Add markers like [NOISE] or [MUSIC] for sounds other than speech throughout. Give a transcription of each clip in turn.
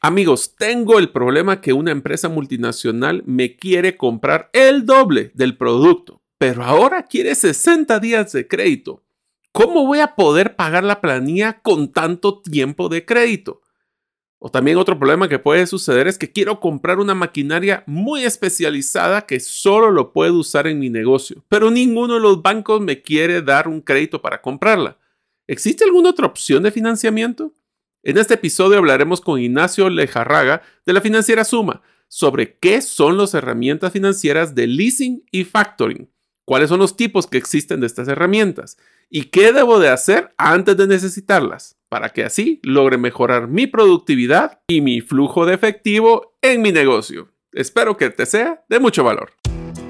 Amigos, tengo el problema que una empresa multinacional me quiere comprar el doble del producto, pero ahora quiere 60 días de crédito. ¿Cómo voy a poder pagar la planilla con tanto tiempo de crédito? O también otro problema que puede suceder es que quiero comprar una maquinaria muy especializada que solo lo puedo usar en mi negocio, pero ninguno de los bancos me quiere dar un crédito para comprarla. ¿Existe alguna otra opción de financiamiento? En este episodio hablaremos con Ignacio Lejarraga de la financiera Suma sobre qué son las herramientas financieras de leasing y factoring, cuáles son los tipos que existen de estas herramientas y qué debo de hacer antes de necesitarlas para que así logre mejorar mi productividad y mi flujo de efectivo en mi negocio. Espero que te sea de mucho valor.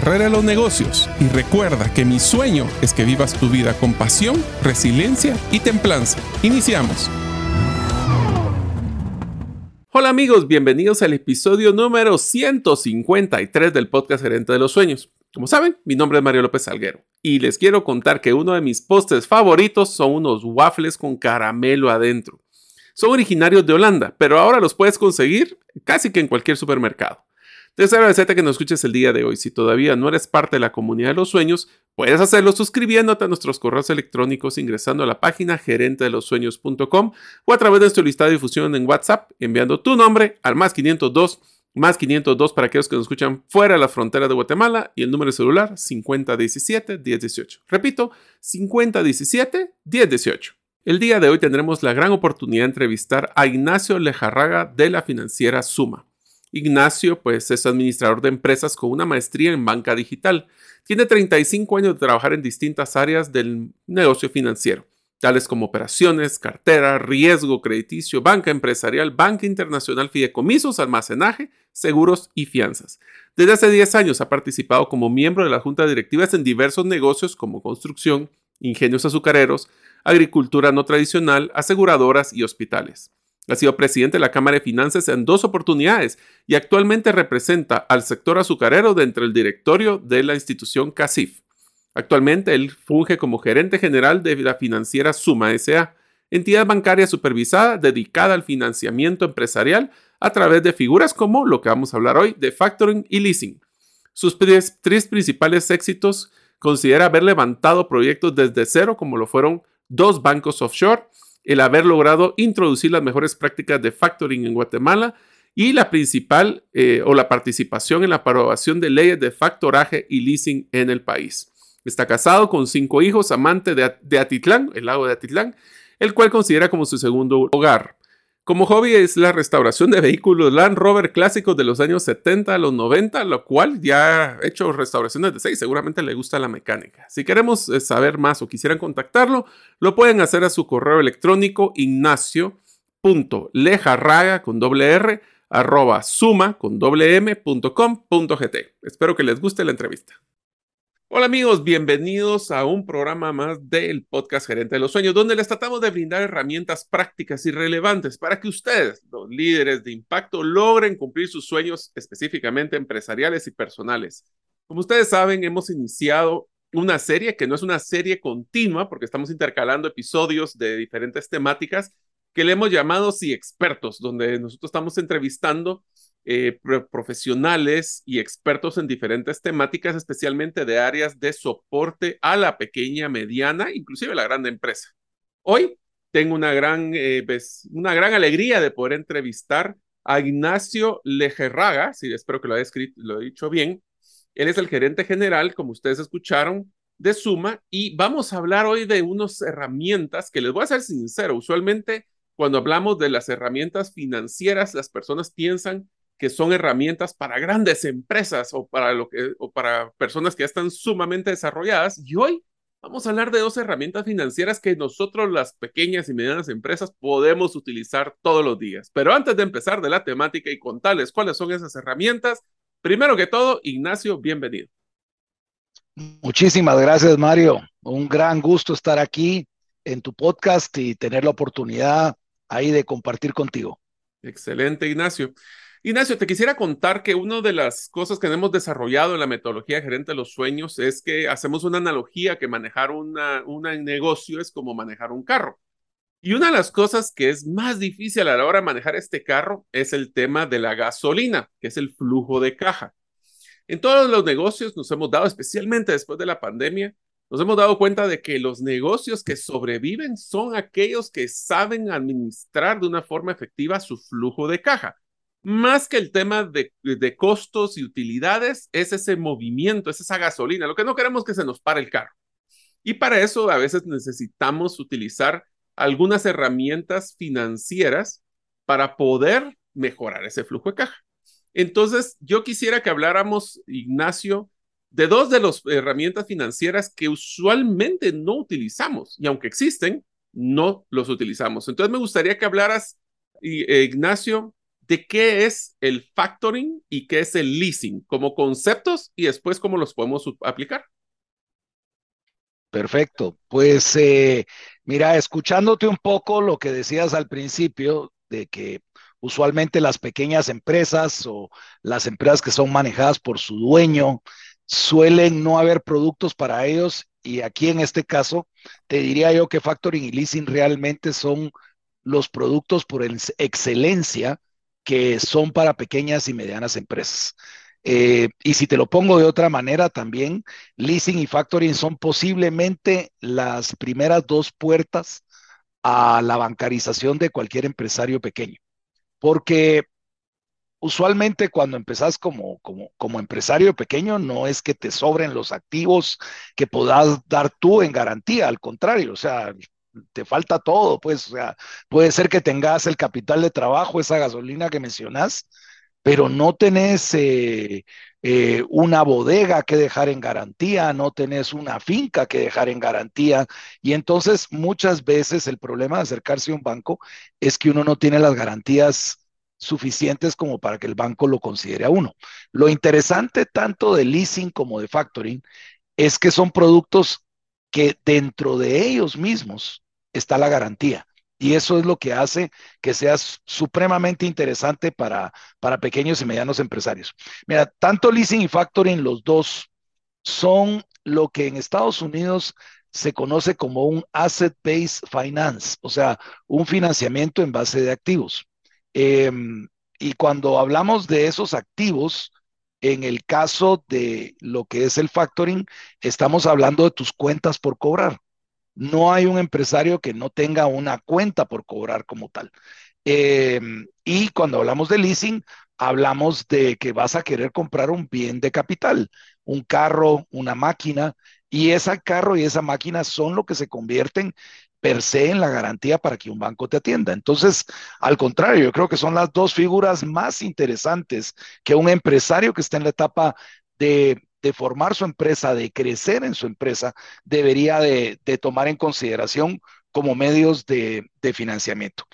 de los negocios. Y recuerda que mi sueño es que vivas tu vida con pasión, resiliencia y templanza. Iniciamos. Hola amigos, bienvenidos al episodio número 153 del podcast Gerente de los Sueños. Como saben, mi nombre es Mario López Salguero y les quiero contar que uno de mis postres favoritos son unos waffles con caramelo adentro. Son originarios de Holanda, pero ahora los puedes conseguir casi que en cualquier supermercado. Deseo agradecerte que nos escuches el día de hoy. Si todavía no eres parte de la comunidad de los sueños, puedes hacerlo suscribiéndote a nuestros correos electrónicos ingresando a la página gerentedelosueños.com o a través de nuestro listado de difusión en WhatsApp enviando tu nombre al más 502 más 502 para aquellos que nos escuchan fuera de la frontera de Guatemala y el número de celular 5017-1018. Repito, 5017-1018. El día de hoy tendremos la gran oportunidad de entrevistar a Ignacio Lejarraga de la financiera Suma. Ignacio, pues, es administrador de empresas con una maestría en banca digital. Tiene 35 años de trabajar en distintas áreas del negocio financiero tales como operaciones, cartera, riesgo crediticio, banca empresarial, banca internacional, fideicomisos, almacenaje, seguros y fianzas. Desde hace 10 años ha participado como miembro de la junta directiva en diversos negocios como construcción, ingenios azucareros, agricultura no tradicional, aseguradoras y hospitales. Ha sido presidente de la Cámara de Finanzas en dos oportunidades y actualmente representa al sector azucarero dentro del directorio de la institución CACIF. Actualmente él funge como gerente general de la financiera Suma SA, entidad bancaria supervisada dedicada al financiamiento empresarial a través de figuras como lo que vamos a hablar hoy de factoring y leasing. Sus tres principales éxitos considera haber levantado proyectos desde cero como lo fueron dos bancos offshore, el haber logrado introducir las mejores prácticas de factoring en Guatemala y la principal eh, o la participación en la aprobación de leyes de factoraje y leasing en el país. Está casado con cinco hijos, amante de, Atitlán, el lago de Atitlán, el cual considera como su segundo hogar. Como hobby es la restauración de vehículos Land Rover clásicos de los años 70 a los 90, lo cual ya ha hecho restauraciones de 6, seguramente le gusta la mecánica. Si queremos eh, saber más o quisieran contactarlo, lo pueden hacer a su correo electrónico ignacio.lejarraga con doble arroba suma con doble punto com punto gt. Espero que les guste la entrevista. Hola amigos, bienvenidos a un programa más del podcast Gerente de los Sueños, donde les tratamos de brindar herramientas prácticas y relevantes para que ustedes, los líderes de impacto, logren cumplir sus sueños específicamente empresariales y personales. Como ustedes saben, hemos iniciado una serie que no es una serie continua porque estamos intercalando episodios de diferentes temáticas, que le hemos llamado Sí Expertos, donde nosotros estamos entrevistando eh, profesionales y expertos en diferentes temáticas, especialmente de áreas de soporte a la pequeña, mediana, inclusive la grande empresa. Hoy tengo una gran, eh, una gran alegría de poder entrevistar a Ignacio Lejerraga, si espero que lo haya escrito, lo he dicho bien. Él es el gerente general, como ustedes escucharon, de Suma y vamos a hablar hoy de unas herramientas que les voy a ser sincero, usualmente cuando hablamos de las herramientas financieras, las personas piensan que son herramientas para grandes empresas o para, lo que, o para personas que ya están sumamente desarrolladas. Y hoy vamos a hablar de dos herramientas financieras que nosotros, las pequeñas y medianas empresas, podemos utilizar todos los días. Pero antes de empezar de la temática y contarles cuáles son esas herramientas, primero que todo, Ignacio, bienvenido. Muchísimas gracias, Mario. Un gran gusto estar aquí en tu podcast y tener la oportunidad ahí de compartir contigo. Excelente, Ignacio. Ignacio, te quisiera contar que una de las cosas que hemos desarrollado en la metodología gerente de los sueños es que hacemos una analogía que manejar un negocio es como manejar un carro. Y una de las cosas que es más difícil a la hora de manejar este carro es el tema de la gasolina, que es el flujo de caja. En todos los negocios nos hemos dado, especialmente después de la pandemia, nos hemos dado cuenta de que los negocios que sobreviven son aquellos que saben administrar de una forma efectiva su flujo de caja. Más que el tema de, de, costos y utilidades, es ese movimiento, es esa gasolina. Lo que no queremos que se nos pare el carro. Y para eso a veces necesitamos utilizar algunas herramientas financieras para poder mejorar ese flujo de caja. Entonces, yo quisiera que habláramos, Ignacio, de dos de las herramientas financieras que usualmente no utilizamos y aunque existen, no los utilizamos. Entonces, me gustaría que hablaras, eh, Ignacio, de qué es el factoring y qué es el leasing como conceptos y después cómo los podemos aplicar. Perfecto. Pues eh, mira, escuchándote un poco lo que decías al principio de que usualmente las pequeñas empresas o las empresas que son manejadas por su dueño suelen no haber productos para ellos y aquí en este caso te diría yo que factoring y leasing realmente son los productos por excelencia que son para pequeñas y medianas empresas. Eh, y si te lo pongo de otra manera también, leasing y factoring son posiblemente las primeras dos puertas a la bancarización de cualquier empresario pequeño. Porque usualmente cuando empezás como, como, como empresario pequeño, no es que te sobren los activos que puedas dar tú en garantía, al contrario, o sea, te falta todo, pues, o sea, puede ser que tengas el capital de trabajo, esa gasolina que mencionas, pero no tenés eh, eh, una bodega que dejar en garantía, no tenés una finca que dejar en garantía. Y entonces muchas veces el problema de acercarse a un banco es que uno no tiene las garantías suficientes como para que el banco lo considere a uno. Lo interesante tanto de leasing como de factoring es que son productos que dentro de ellos mismos está la garantía. Y eso es lo que hace que sea supremamente interesante para, para pequeños y medianos empresarios. Mira, tanto leasing y factoring, los dos, son lo que en Estados Unidos se conoce como un asset-based finance, o sea, un financiamiento en base de activos. Em, y cuando hablamos de esos activos, en el caso de lo que es el factoring, estamos hablando de tus cuentas por cobrar. No hay un empresario que no tenga una cuenta por cobrar como tal. Em, y cuando hablamos de leasing, hablamos de que vas a querer comprar un bien de capital, un carro, una máquina, y ese carro y esa máquina son lo que se convierten per se en la garantía para que un banco te atienda. Entonces, al contrario, yo creo que son las dos figuras más interesantes que un empresario que está en la etapa de, formar su empresa, de crecer en su empresa, debería de, tomar en consideración como medios de, financiamiento.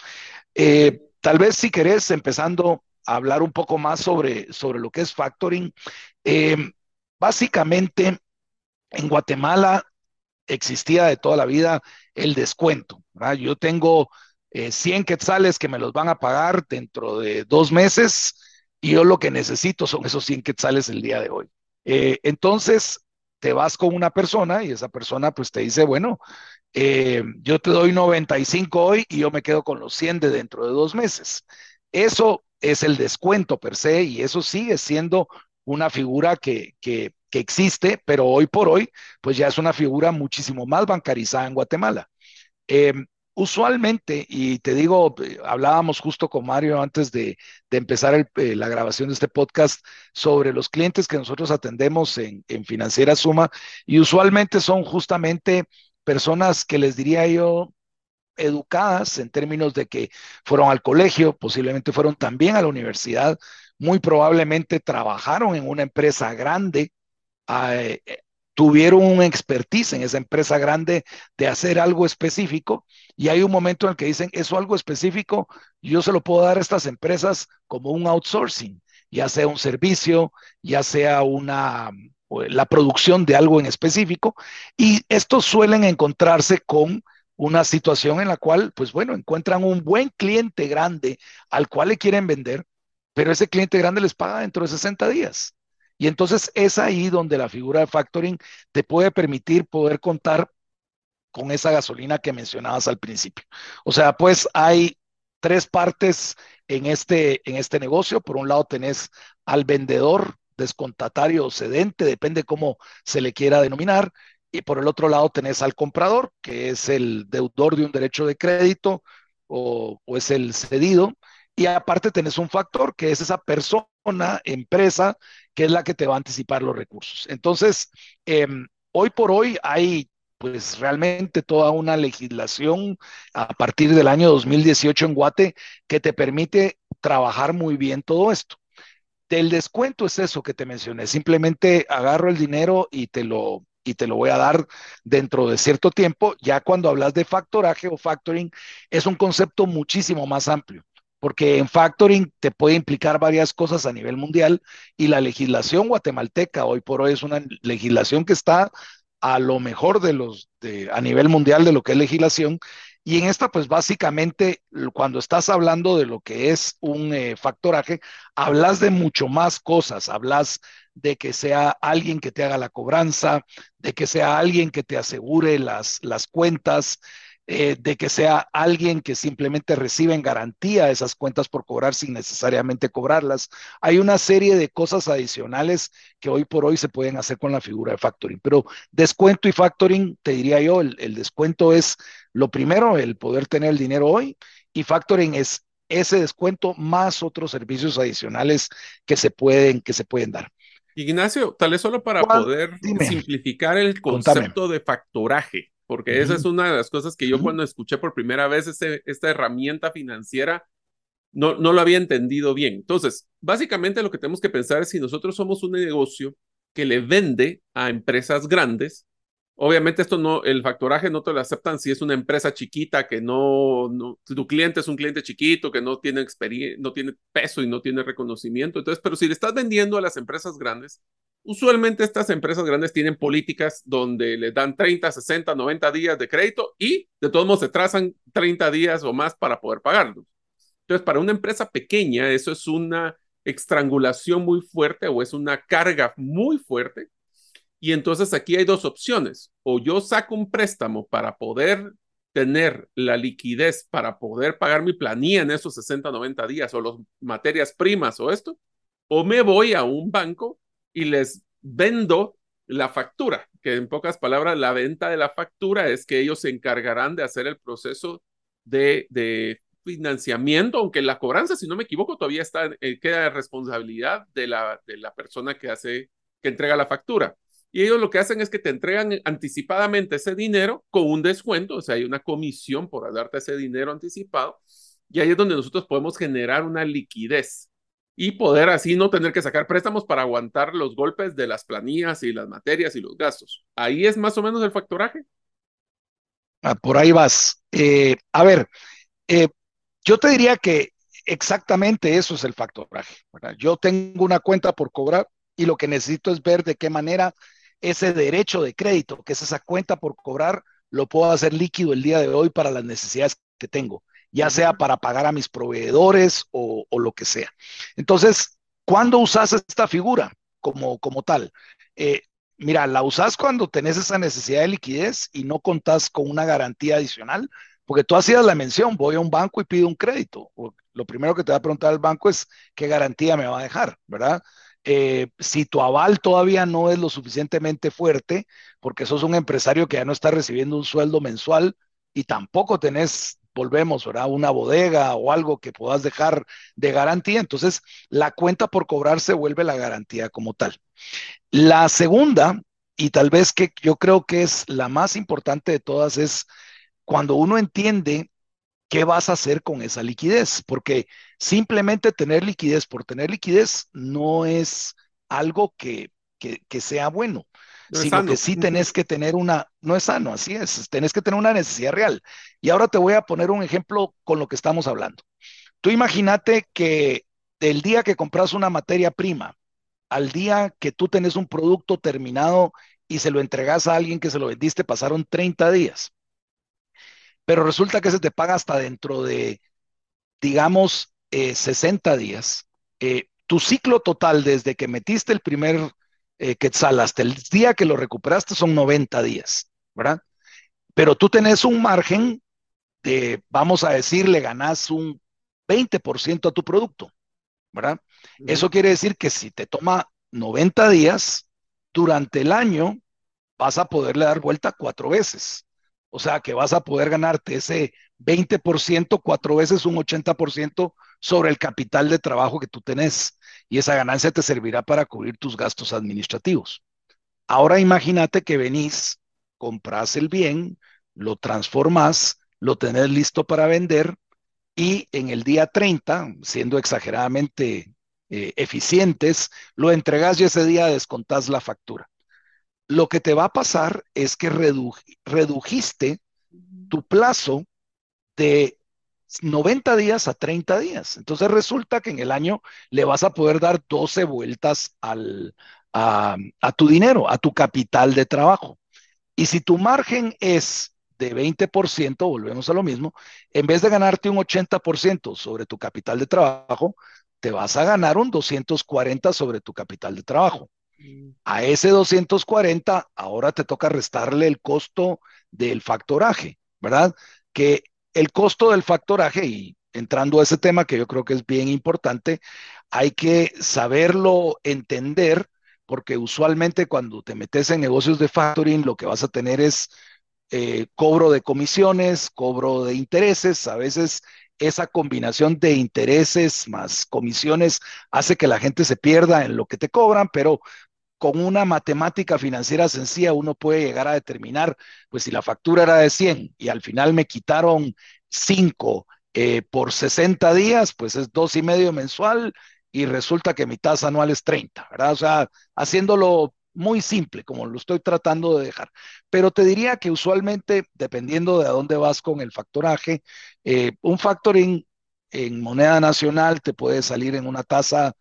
Eh, tal vez si querés, empezando a hablar un poco más sobre, sobre lo que es factoring, eh, básicamente en Guatemala existía de toda la vida el descuento. Yo tengo 100 eh, quetzales que me los van a pagar dentro de dos meses y yo lo que necesito son esos 100 quetzales el día de hoy. Eh, entonces, te vas con una persona y esa persona pues te dice, bueno, eh, yo te doy 95 hoy y yo me quedo con los 100 de dentro de dos meses. Eso es el descuento per se y eso sigue siendo una figura que, que, que existe, pero hoy por hoy, pues ya es una figura muchísimo más bancarizada en Guatemala. Eh, usualmente, y te digo, hablábamos justo con Mario antes de, empezar eh, la grabación de este podcast sobre los clientes que nosotros atendemos en, Financiera Suma, y usualmente son justamente personas que les diría yo educadas en términos de que fueron al colegio, posiblemente fueron también a la universidad, muy probablemente trabajaron en una empresa grande, eh, tuvieron un expertise en esa empresa grande de hacer algo específico y hay un momento en el que dicen, eso algo específico, yo se lo puedo dar a estas empresas como un outsourcing, ya sea un servicio, ya sea una la producción de algo en específico y estos suelen encontrarse con una situación en la cual, pues bueno, encuentran un buen cliente grande al cual le quieren vender, pero ese cliente grande les paga dentro de 60 días. Y entonces es ahí donde la figura de factoring te puede permitir poder contar con esa gasolina que mencionabas al principio. O sea, pues hay tres partes en este, en este negocio. Por un lado tenés al vendedor descontatario o cedente, depende cómo se le quiera denominar. Y por el otro lado tenés al comprador, que es el deudor de un derecho de crédito o, o es el cedido. Y aparte tenés un factor, que es esa persona, empresa, que es la que te va a anticipar los recursos. Entonces, eh, hoy por hoy hay pues realmente toda una legislación a partir del año 2018 en Guate que te permite trabajar muy bien todo esto. Del descuento es eso que te mencioné, simplemente agarro el dinero y te lo y te lo voy a dar dentro de cierto tiempo. Ya cuando hablas de factoraje o factoring, es un concepto muchísimo más amplio porque en factoring te puede implicar varias cosas a nivel mundial y la legislación guatemalteca hoy por hoy es una legislación que está a lo mejor de los de, a nivel mundial de lo que es legislación. Y en esta pues básicamente cuando estás hablando de lo que es un eh, factoraje hablas de mucho más cosas. Hablas de que sea alguien que te haga la cobranza de que sea alguien que te asegure las las cuentas eh, de que sea alguien que simplemente recibe en garantía esas cuentas por cobrar sin necesariamente cobrarlas. Hay una serie de cosas adicionales que hoy por hoy se pueden hacer con la figura de factoring, pero descuento y factoring, te diría yo, el, el descuento es lo primero, el poder tener el dinero hoy, y factoring es ese descuento más otros servicios adicionales que se pueden, que se pueden dar. Ignacio, tal vez solo para poder Dime. simplificar el concepto Contame. de factoraje porque uh -huh. esa es una de las cosas que yo uh -huh. cuando escuché por primera vez este, esta herramienta financiera, no, no lo había entendido bien. Entonces, básicamente lo que tenemos que pensar es si nosotros somos un negocio que le vende a empresas grandes, obviamente esto no, el factoraje no te lo aceptan si es una empresa chiquita que no, tu cliente es un cliente chiquito que no tiene experiencia, no tiene peso y no tiene reconocimiento. Entonces, pero si le estás vendiendo a las empresas grandes, Usualmente estas empresas grandes tienen políticas donde les dan 30, 60, 90 días de crédito y de todos modos se trazan 30 días o más para poder pagarlos. Entonces, para una empresa pequeña, eso es una estrangulación muy fuerte o es una carga muy fuerte. Y entonces aquí hay dos opciones. O yo saco un préstamo para poder tener la liquidez para poder pagar mi planilla en esos 60, 90 días o las materias primas o esto, o me voy a un banco y les vendo la factura, que en pocas palabras la venta de la factura es que ellos se encargarán de hacer el proceso de, de financiamiento, aunque la cobranza, si no me equivoco, todavía está, eh, queda responsabilidad de la, de la persona que hace, que entrega la factura. Y ellos lo que hacen es que te entregan anticipadamente ese dinero con un descuento, o sea, hay una comisión por darte ese dinero anticipado, y ahí es donde nosotros podemos generar una liquidez y poder así no tener que sacar préstamos para aguantar los golpes de las planillas y las materias y los gastos. Ahí es más o menos el factoraje. Ah, por ahí vas. Eh, a ver, eh, yo te diría que exactamente eso es el factoraje. Yo tengo una cuenta por cobrar y lo que necesito es ver de qué manera ese derecho de crédito, que es esa cuenta por cobrar, lo puedo hacer líquido el día de hoy para las necesidades que tengo ya sea para pagar a mis proveedores o, o lo que sea. Entonces, ¿cuándo usas esta figura como, como tal? Eh, mira, la usas cuando tenés esa necesidad de liquidez y no contás con una garantía adicional, porque tú hacías la mención, voy a un banco y pido un crédito. Lo primero que te va a preguntar el banco es qué garantía me va a dejar, ¿verdad? Eh, si tu aval todavía no es lo suficientemente fuerte, porque sos un empresario que ya no está recibiendo un sueldo mensual y tampoco tenés, volvemos, ¿verdad? Una bodega o algo que puedas dejar de garantía, entonces la cuenta por cobrar se vuelve la garantía como tal. La segunda, y tal vez que yo creo que es la más importante de todas, es cuando uno entiende qué vas a hacer con esa liquidez, porque simplemente tener liquidez por tener liquidez no es algo que, sea bueno, sino que sí tenés que tener una, no es sano, así es, tenés que tener una necesidad real. Y ahora te voy a poner un ejemplo con lo que estamos hablando. Tú imagínate que del día que compras una materia prima al día que tú tenés un producto terminado y se lo entregas a alguien que se lo vendiste, pasaron 30 días pero resulta que se te paga hasta dentro de, digamos, 60 eh, días. Eh, tu ciclo total desde que metiste el primer eh, quetzal hasta el día que lo recuperaste son 90 días, ¿verdad? Pero tú tenés un margen de, vamos a decir, le ganás un 20% a tu producto, ¿verdad? Eso quiere decir que si te toma 90 días, durante el año vas a poderle dar vuelta cuatro veces. O sea que vas a poder ganarte ese 20%, cuatro veces un 80% sobre el capital de trabajo que tú tenés. Y esa ganancia te servirá para cubrir tus gastos administrativos. Ahora imagínate que venís, compras el bien, lo transformas, lo tenés listo para vender y en el día 30, siendo exageradamente eh, eficientes, lo entregas y ese día descontás la factura lo que te va a pasar es que redujiste tu plazo de 90 días a 30 días. Entonces resulta que en el año le vas a poder dar 12 vueltas al, a, a, tu dinero, a tu capital de trabajo. Y si tu margen es de 20%, volvemos a lo mismo, en vez de ganarte un 80% sobre tu capital de trabajo, te vas a ganar un 240 sobre tu capital de trabajo. A ese 240 ahora te toca restarle el costo del factoraje, ¿verdad? Que el costo del factoraje, y entrando a ese tema que yo creo que es bien importante, hay que saberlo entender porque usualmente cuando te metes en negocios de factoring lo que vas a tener es eh, cobro de comisiones, cobro de intereses, a veces esa combinación de intereses más comisiones hace que la gente se pierda en lo que te cobran, pero con una matemática financiera sencilla uno puede llegar a determinar, pues si la factura era de 100 y al final me quitaron 5 eh, por 60 días, pues es dos y medio mensual y resulta que mi tasa anual es 30, ¿verdad? O sea, haciéndolo muy simple, como lo estoy tratando de dejar. Pero te diría que usualmente, dependiendo de a dónde vas con el factoraje, eh, un factoring en moneda nacional te puede salir en una tasa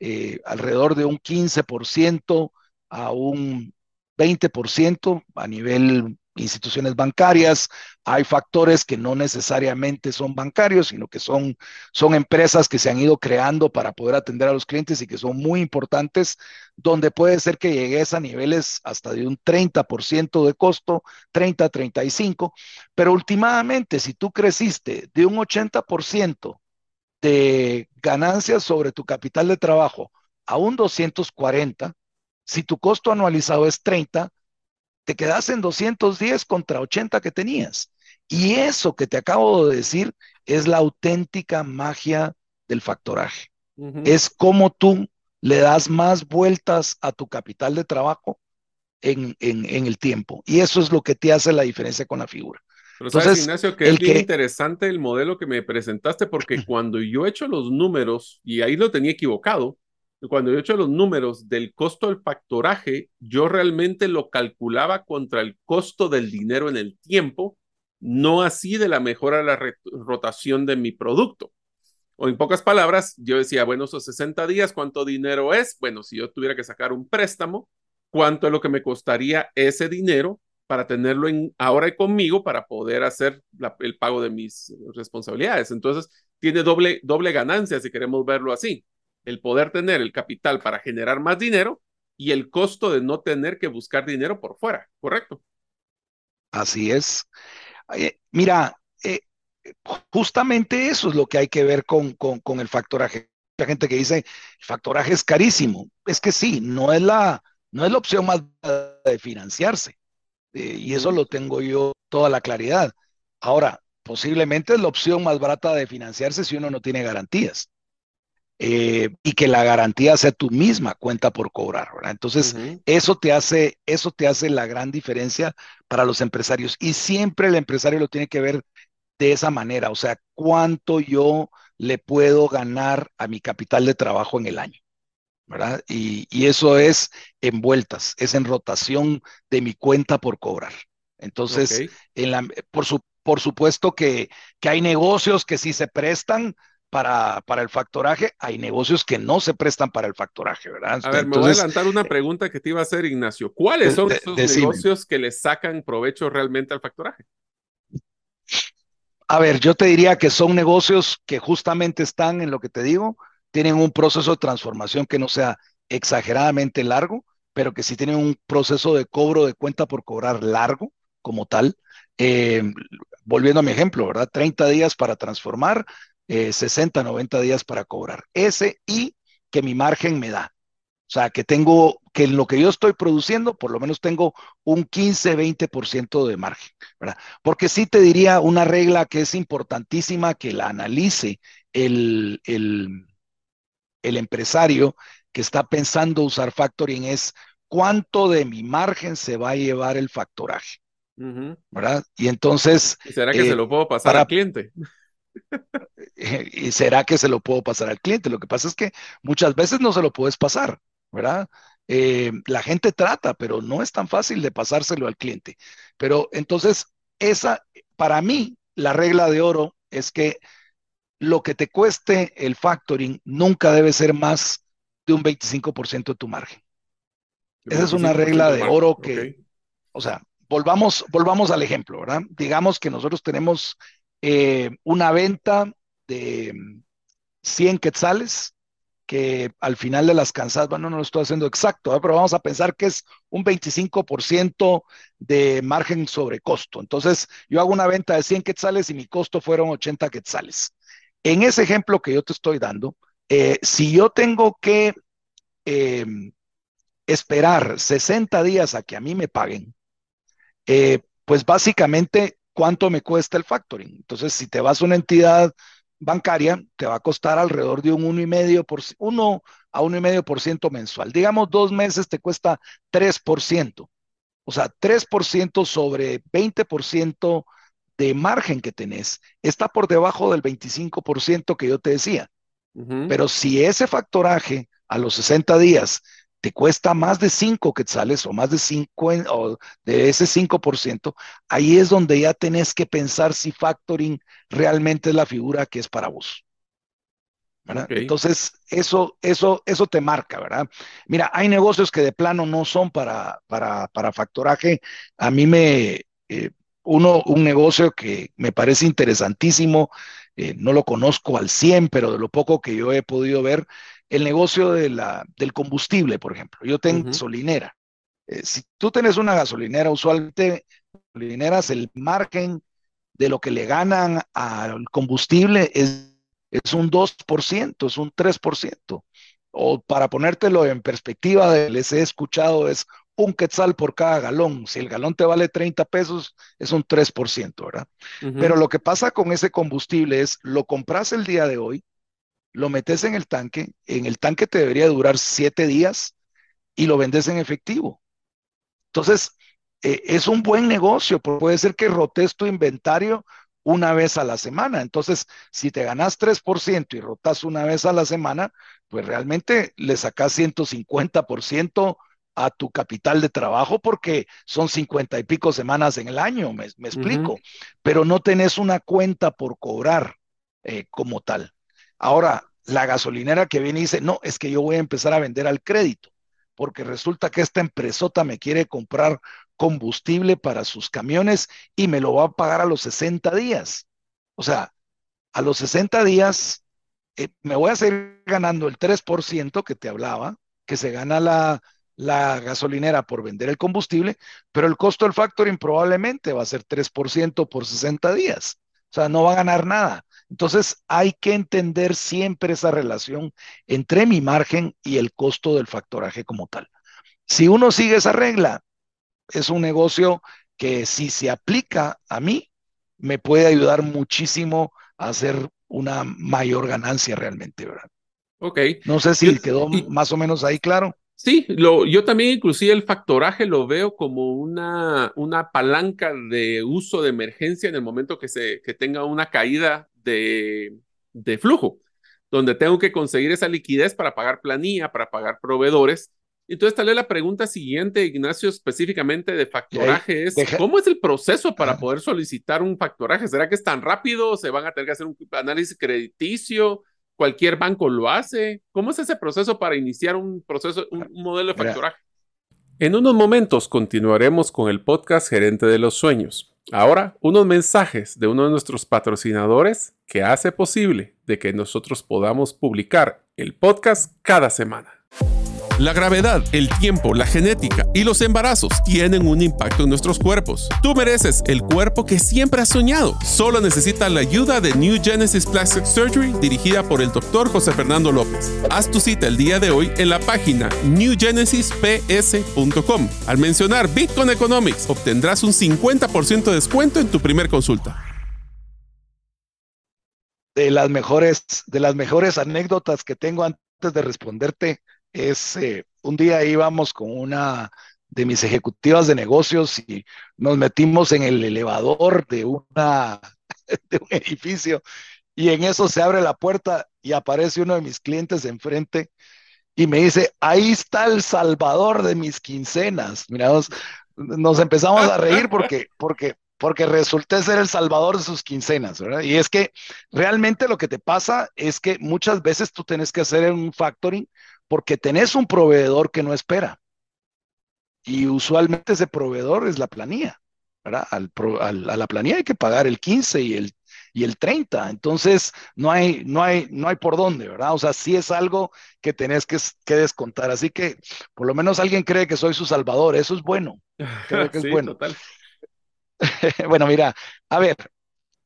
eh, alrededor de un 15% a un 20% a nivel instituciones bancarias. Hay factores que no necesariamente son bancarios, sino que son, son empresas que se han ido creando para poder atender a los clientes y que son muy importantes, donde puede ser que llegues a niveles hasta de un 30% de costo, 30, 35, pero últimamente si tú creciste de un 80% de ganancias sobre tu capital de trabajo a un 240, si tu costo anualizado es 30, te quedas en 210 contra 80 que tenías. Y eso que te acabo de decir es la auténtica magia del factoraje. Es como tú le das más vueltas a tu capital de trabajo en, en, el tiempo. Y eso es lo que te hace la diferencia con la figura. Pero sabes, Ignacio, que es bien interesante el modelo que me presentaste, porque cuando yo he hecho los números, y ahí lo tenía equivocado, cuando yo he hecho los números del costo del factoraje, yo realmente lo calculaba contra el costo del dinero en el tiempo, no así de la mejora de la rotación de mi producto. O en pocas palabras, yo decía, bueno, esos 60 días, ¿cuánto dinero es? Bueno, si yo tuviera que sacar un préstamo, ¿cuánto es lo que me costaría ese dinero para tenerlo en, ahora conmigo para poder hacer el pago de mis responsabilidades. Entonces, tiene doble, doble ganancia si queremos verlo así. El poder tener el capital para generar más dinero y el costo de no tener que buscar dinero por fuera, ¿correcto? Así es. mira, eh, justamente eso es lo que hay que ver con, con, el factoraje. Hay gente que dice, el factoraje es carísimo. Es que sí, no es la, no es la opción más de financiarse. Eh, y eso lo tengo yo toda la claridad. Ahora, posiblemente es la opción más barata de financiarse si uno no tiene garantías. Eh, y que la garantía sea tu misma cuenta por cobrar, ¿verdad? Entonces, eso te hace, eso te hace la gran diferencia para los empresarios. Y siempre el empresario lo tiene que ver de esa manera, o sea, cuánto yo le puedo ganar a mi capital de trabajo en el año, ¿verdad? Y, eso es en vueltas, es en rotación de mi cuenta por cobrar. Entonces, en la, por, su, por supuesto que, que hay negocios que sí se prestan para, para el factoraje, hay negocios que no se prestan para el factoraje, ¿verdad? A ver, me voy a adelantar una pregunta que te iba a hacer, Ignacio. ¿Cuáles son esos negocios que le sacan provecho realmente al factoraje? A ver, yo te diría que son negocios que justamente están en lo que te digo, tienen un proceso de transformación que no sea exageradamente largo, pero que sí tienen un proceso de cobro de cuenta por cobrar largo como tal. Eh, volviendo a mi ejemplo, ¿verdad? 30 días para transformar, 60, eh, 90 días para cobrar. Ese y que mi margen me da. O sea, que tengo, que en lo que yo estoy produciendo, por lo menos tengo un 15, 20% de margen, ¿verdad? Porque sí te diría una regla que es importantísima que la analice el, el, el empresario que está pensando usar factoring es cuánto de mi margen se va a llevar el factoraje, ¿verdad? Y entonces... ¿Será que se lo puedo pasar al cliente? [LAUGHS] ¿Y será que se lo puedo pasar al cliente? Lo que pasa es que muchas veces no se lo puedes pasar, ¿verdad? Eh, la gente trata, pero no es tan fácil de pasárselo al cliente. Pero entonces, esa, para mí, la regla de oro es que lo que te cueste el factoring nunca debe ser más de un 25% de tu margen. Esa es una regla de oro que, o sea, volvamos, volvamos al ejemplo, ¿verdad? Digamos que nosotros tenemos eh, una venta de 100 quetzales, que al final de las cansadas, bueno, no lo estoy haciendo exacto, ¿eh? pero vamos a pensar que es un 25% de margen sobre costo. Entonces, yo hago una venta de 100 quetzales y mi costo fueron 80 quetzales. En ese ejemplo que yo te estoy dando, eh, si yo tengo que esperar 60 días a que a mí me paguen, pues básicamente cuánto me cuesta el factoring. Entonces, si te vas a una entidad bancaria, te va a costar alrededor de un 1,5 por, 1 a 1,5% mensual. Digamos, dos meses te cuesta 3%. O sea, 3% sobre 20% de margen que tenés está por debajo del 25% que yo te decía. Pero si ese factoraje a los 60 días te cuesta más de 5 quetzales o más de 5 o de ese 5%, ahí es donde ya tenés que pensar si factoring realmente es la figura que es para vos. Entonces, eso, eso, eso te marca, ¿verdad? Mira, hay negocios que de plano no son para, para, para factoraje. A mí me, eh, uno, un negocio que me parece interesantísimo, eh, no lo conozco al 100, pero de lo poco que yo he podido ver, el negocio de la, del combustible, por ejemplo. Yo tengo gasolinera. Eh, si tú tienes una gasolinera, usualmente gasolineras, el margen de lo que le ganan al combustible es, es un 2%, es un 3%. O para ponértelo en perspectiva, les he escuchado, es un quetzal por cada galón. Si el galón te vale 30 pesos, es un 3%, ¿verdad? Pero lo que pasa con ese combustible es, lo compras el día de hoy, lo metes en el tanque, en el tanque te debería durar siete días y lo vendes en efectivo. Entonces, eh, es un buen negocio, puede ser que rotes tu inventario una vez a la semana. Entonces, si te ganas 3% y rotas una vez a la semana, pues realmente le sacas 150% a tu capital de trabajo porque son 50 y pico semanas en el año, me, explico, pero no tenés una cuenta por cobrar eh, como tal. Ahora, la gasolinera que viene y dice, no, es que yo voy a empezar a vender al crédito, porque resulta que esta empresota me quiere comprar combustible para sus camiones y me lo va a pagar a los 60 días. O sea, a los 60 días eh, me voy a seguir ganando el 3% que te hablaba, que se gana la, la gasolinera por vender el combustible, pero el costo del factoring probablemente va a ser 3% por 60 días. O sea, no va a ganar nada. Entonces hay que entender siempre esa relación entre mi margen y el costo del factoraje como tal. Si uno sigue esa regla, es un negocio que si se aplica a mí, me puede ayudar muchísimo a hacer una mayor ganancia realmente, ¿verdad? Ok. No sé si quedó más o menos ahí claro. Sí, lo, yo también inclusive el factoraje lo veo como una, una palanca de uso de emergencia en el momento que, se, que tenga una caída de, de flujo, donde tengo que conseguir esa liquidez para pagar planilla, para pagar proveedores. Entonces, tal vez la pregunta siguiente, Ignacio, específicamente de factoraje es, ¿cómo es el proceso para poder solicitar un factoraje? ¿Será que es tan rápido? ¿Se van a tener que hacer un análisis crediticio? ¿Cualquier banco lo hace? ¿Cómo es ese proceso para iniciar un proceso, un, modelo de factoraje? En unos momentos continuaremos con el podcast Gerente de los Sueños. Ahora, unos mensajes de uno de nuestros patrocinadores que hace posible de que nosotros podamos publicar el podcast cada semana. La gravedad, el tiempo, la genética y los embarazos tienen un impacto en nuestros cuerpos. Tú mereces el cuerpo que siempre has soñado. Solo necesitas la ayuda de New Genesis Plastic Surgery dirigida por el doctor José Fernando López. Haz tu cita el día de hoy en la página newgenesisps.com. Al mencionar Bitcoin Economics, obtendrás un 50% de descuento en tu primer consulta. De las mejores, de las mejores anécdotas que tengo antes de responderte es, eh, un día íbamos con una de mis ejecutivas de negocios y nos metimos en el elevador de, una, [LAUGHS] de un edificio y en eso se abre la puerta y aparece uno de mis clientes enfrente y me dice, ahí está el salvador de mis quincenas. Mira, nos, empezamos a reír porque, porque, porque resulté ser el salvador de sus quincenas. Y es que realmente lo que te pasa es que muchas veces tú tienes que hacer un factoring porque tenés un proveedor que no espera. Y usualmente ese proveedor es la planilla, ¿verdad? a la planilla hay que pagar el 15 y el, y el 30, entonces no hay, no, hay, no hay por dónde, ¿verdad? O sea, sí es algo que tenés que, descontar. Así que por lo menos alguien cree que soy su salvador, eso es bueno. [LAUGHS] Creo que es bueno. [LAUGHS] bueno, mira, a ver,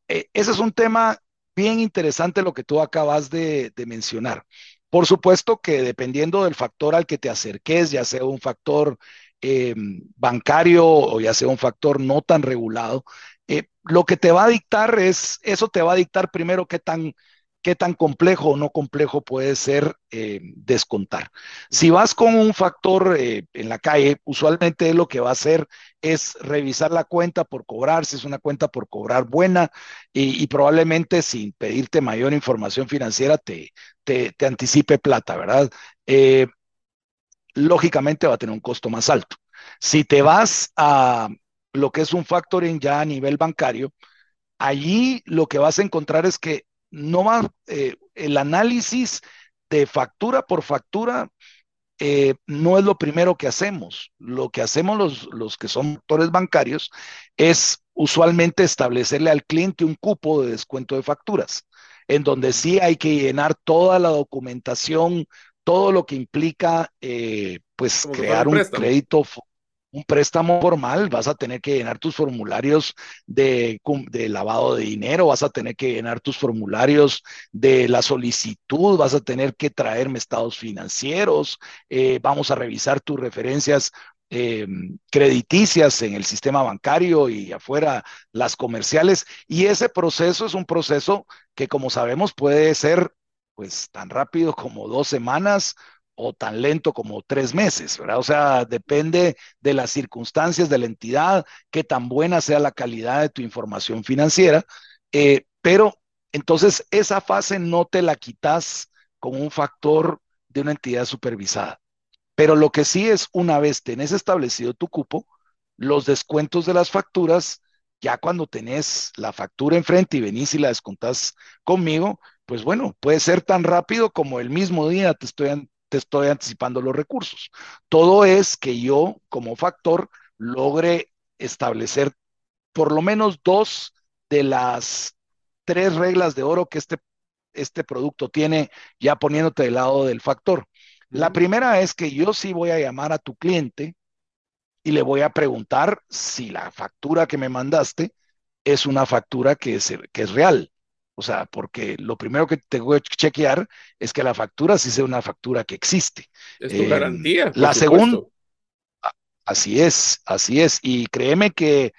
eh, ese es un tema bien interesante lo que tú acabas de mencionar. Por supuesto que dependiendo del factor al que te acerques, ya sea un factor eh, bancario o ya sea un factor no tan regulado, eh, lo que te va a dictar es, eso te va a dictar primero qué tan qué tan complejo o no complejo puede ser eh, descontar. Si vas con un factor eh, en la calle, usualmente lo que va a hacer es revisar la cuenta por cobrar, si es una cuenta por cobrar buena y, probablemente sin pedirte mayor información financiera te, te, anticipe plata, ¿verdad? Eh, lógicamente va a tener un costo más alto. Si te vas a lo que es un factoring ya a nivel bancario, allí lo que vas a encontrar es que no va, eh, el análisis de factura por factura eh, no es lo primero que hacemos. Lo que hacemos los, los que son actores bancarios es usualmente establecerle al cliente un cupo de descuento de facturas, en donde sí hay que llenar toda la documentación, todo lo que implica eh, pues crear un crédito un préstamo formal, vas a tener que llenar tus formularios de, lavado de dinero, vas a tener que llenar tus formularios de la solicitud, vas a tener que traerme estados financieros, eh, vamos a revisar tus referencias eh, crediticias en el sistema bancario y afuera las comerciales. Y ese proceso es un proceso que, como sabemos, puede ser pues tan rápido como dos semanas o tan lento como tres meses, ¿verdad? O sea, depende de las circunstancias de la entidad, qué tan buena sea la calidad de tu información financiera, eh, pero entonces esa fase no te la quitas con un factor de una entidad supervisada. Pero lo que sí es, una vez tenés establecido tu cupo, los descuentos de las facturas, ya cuando tenés la factura enfrente y venís y la descontás conmigo, pues bueno, puede ser tan rápido como el mismo día te estoy estoy anticipando los recursos. Todo es que yo como factor logre establecer por lo menos dos de las tres reglas de oro que este, este producto tiene, ya poniéndote del lado del factor. La primera es que yo sí voy a llamar a tu cliente y le voy a preguntar si la factura que me mandaste es una factura que es, que es real. O sea, porque lo primero que tengo que chequear es que la factura sí sea una factura que existe. Es tu garantía. La segunda, así es, así es. Y créeme que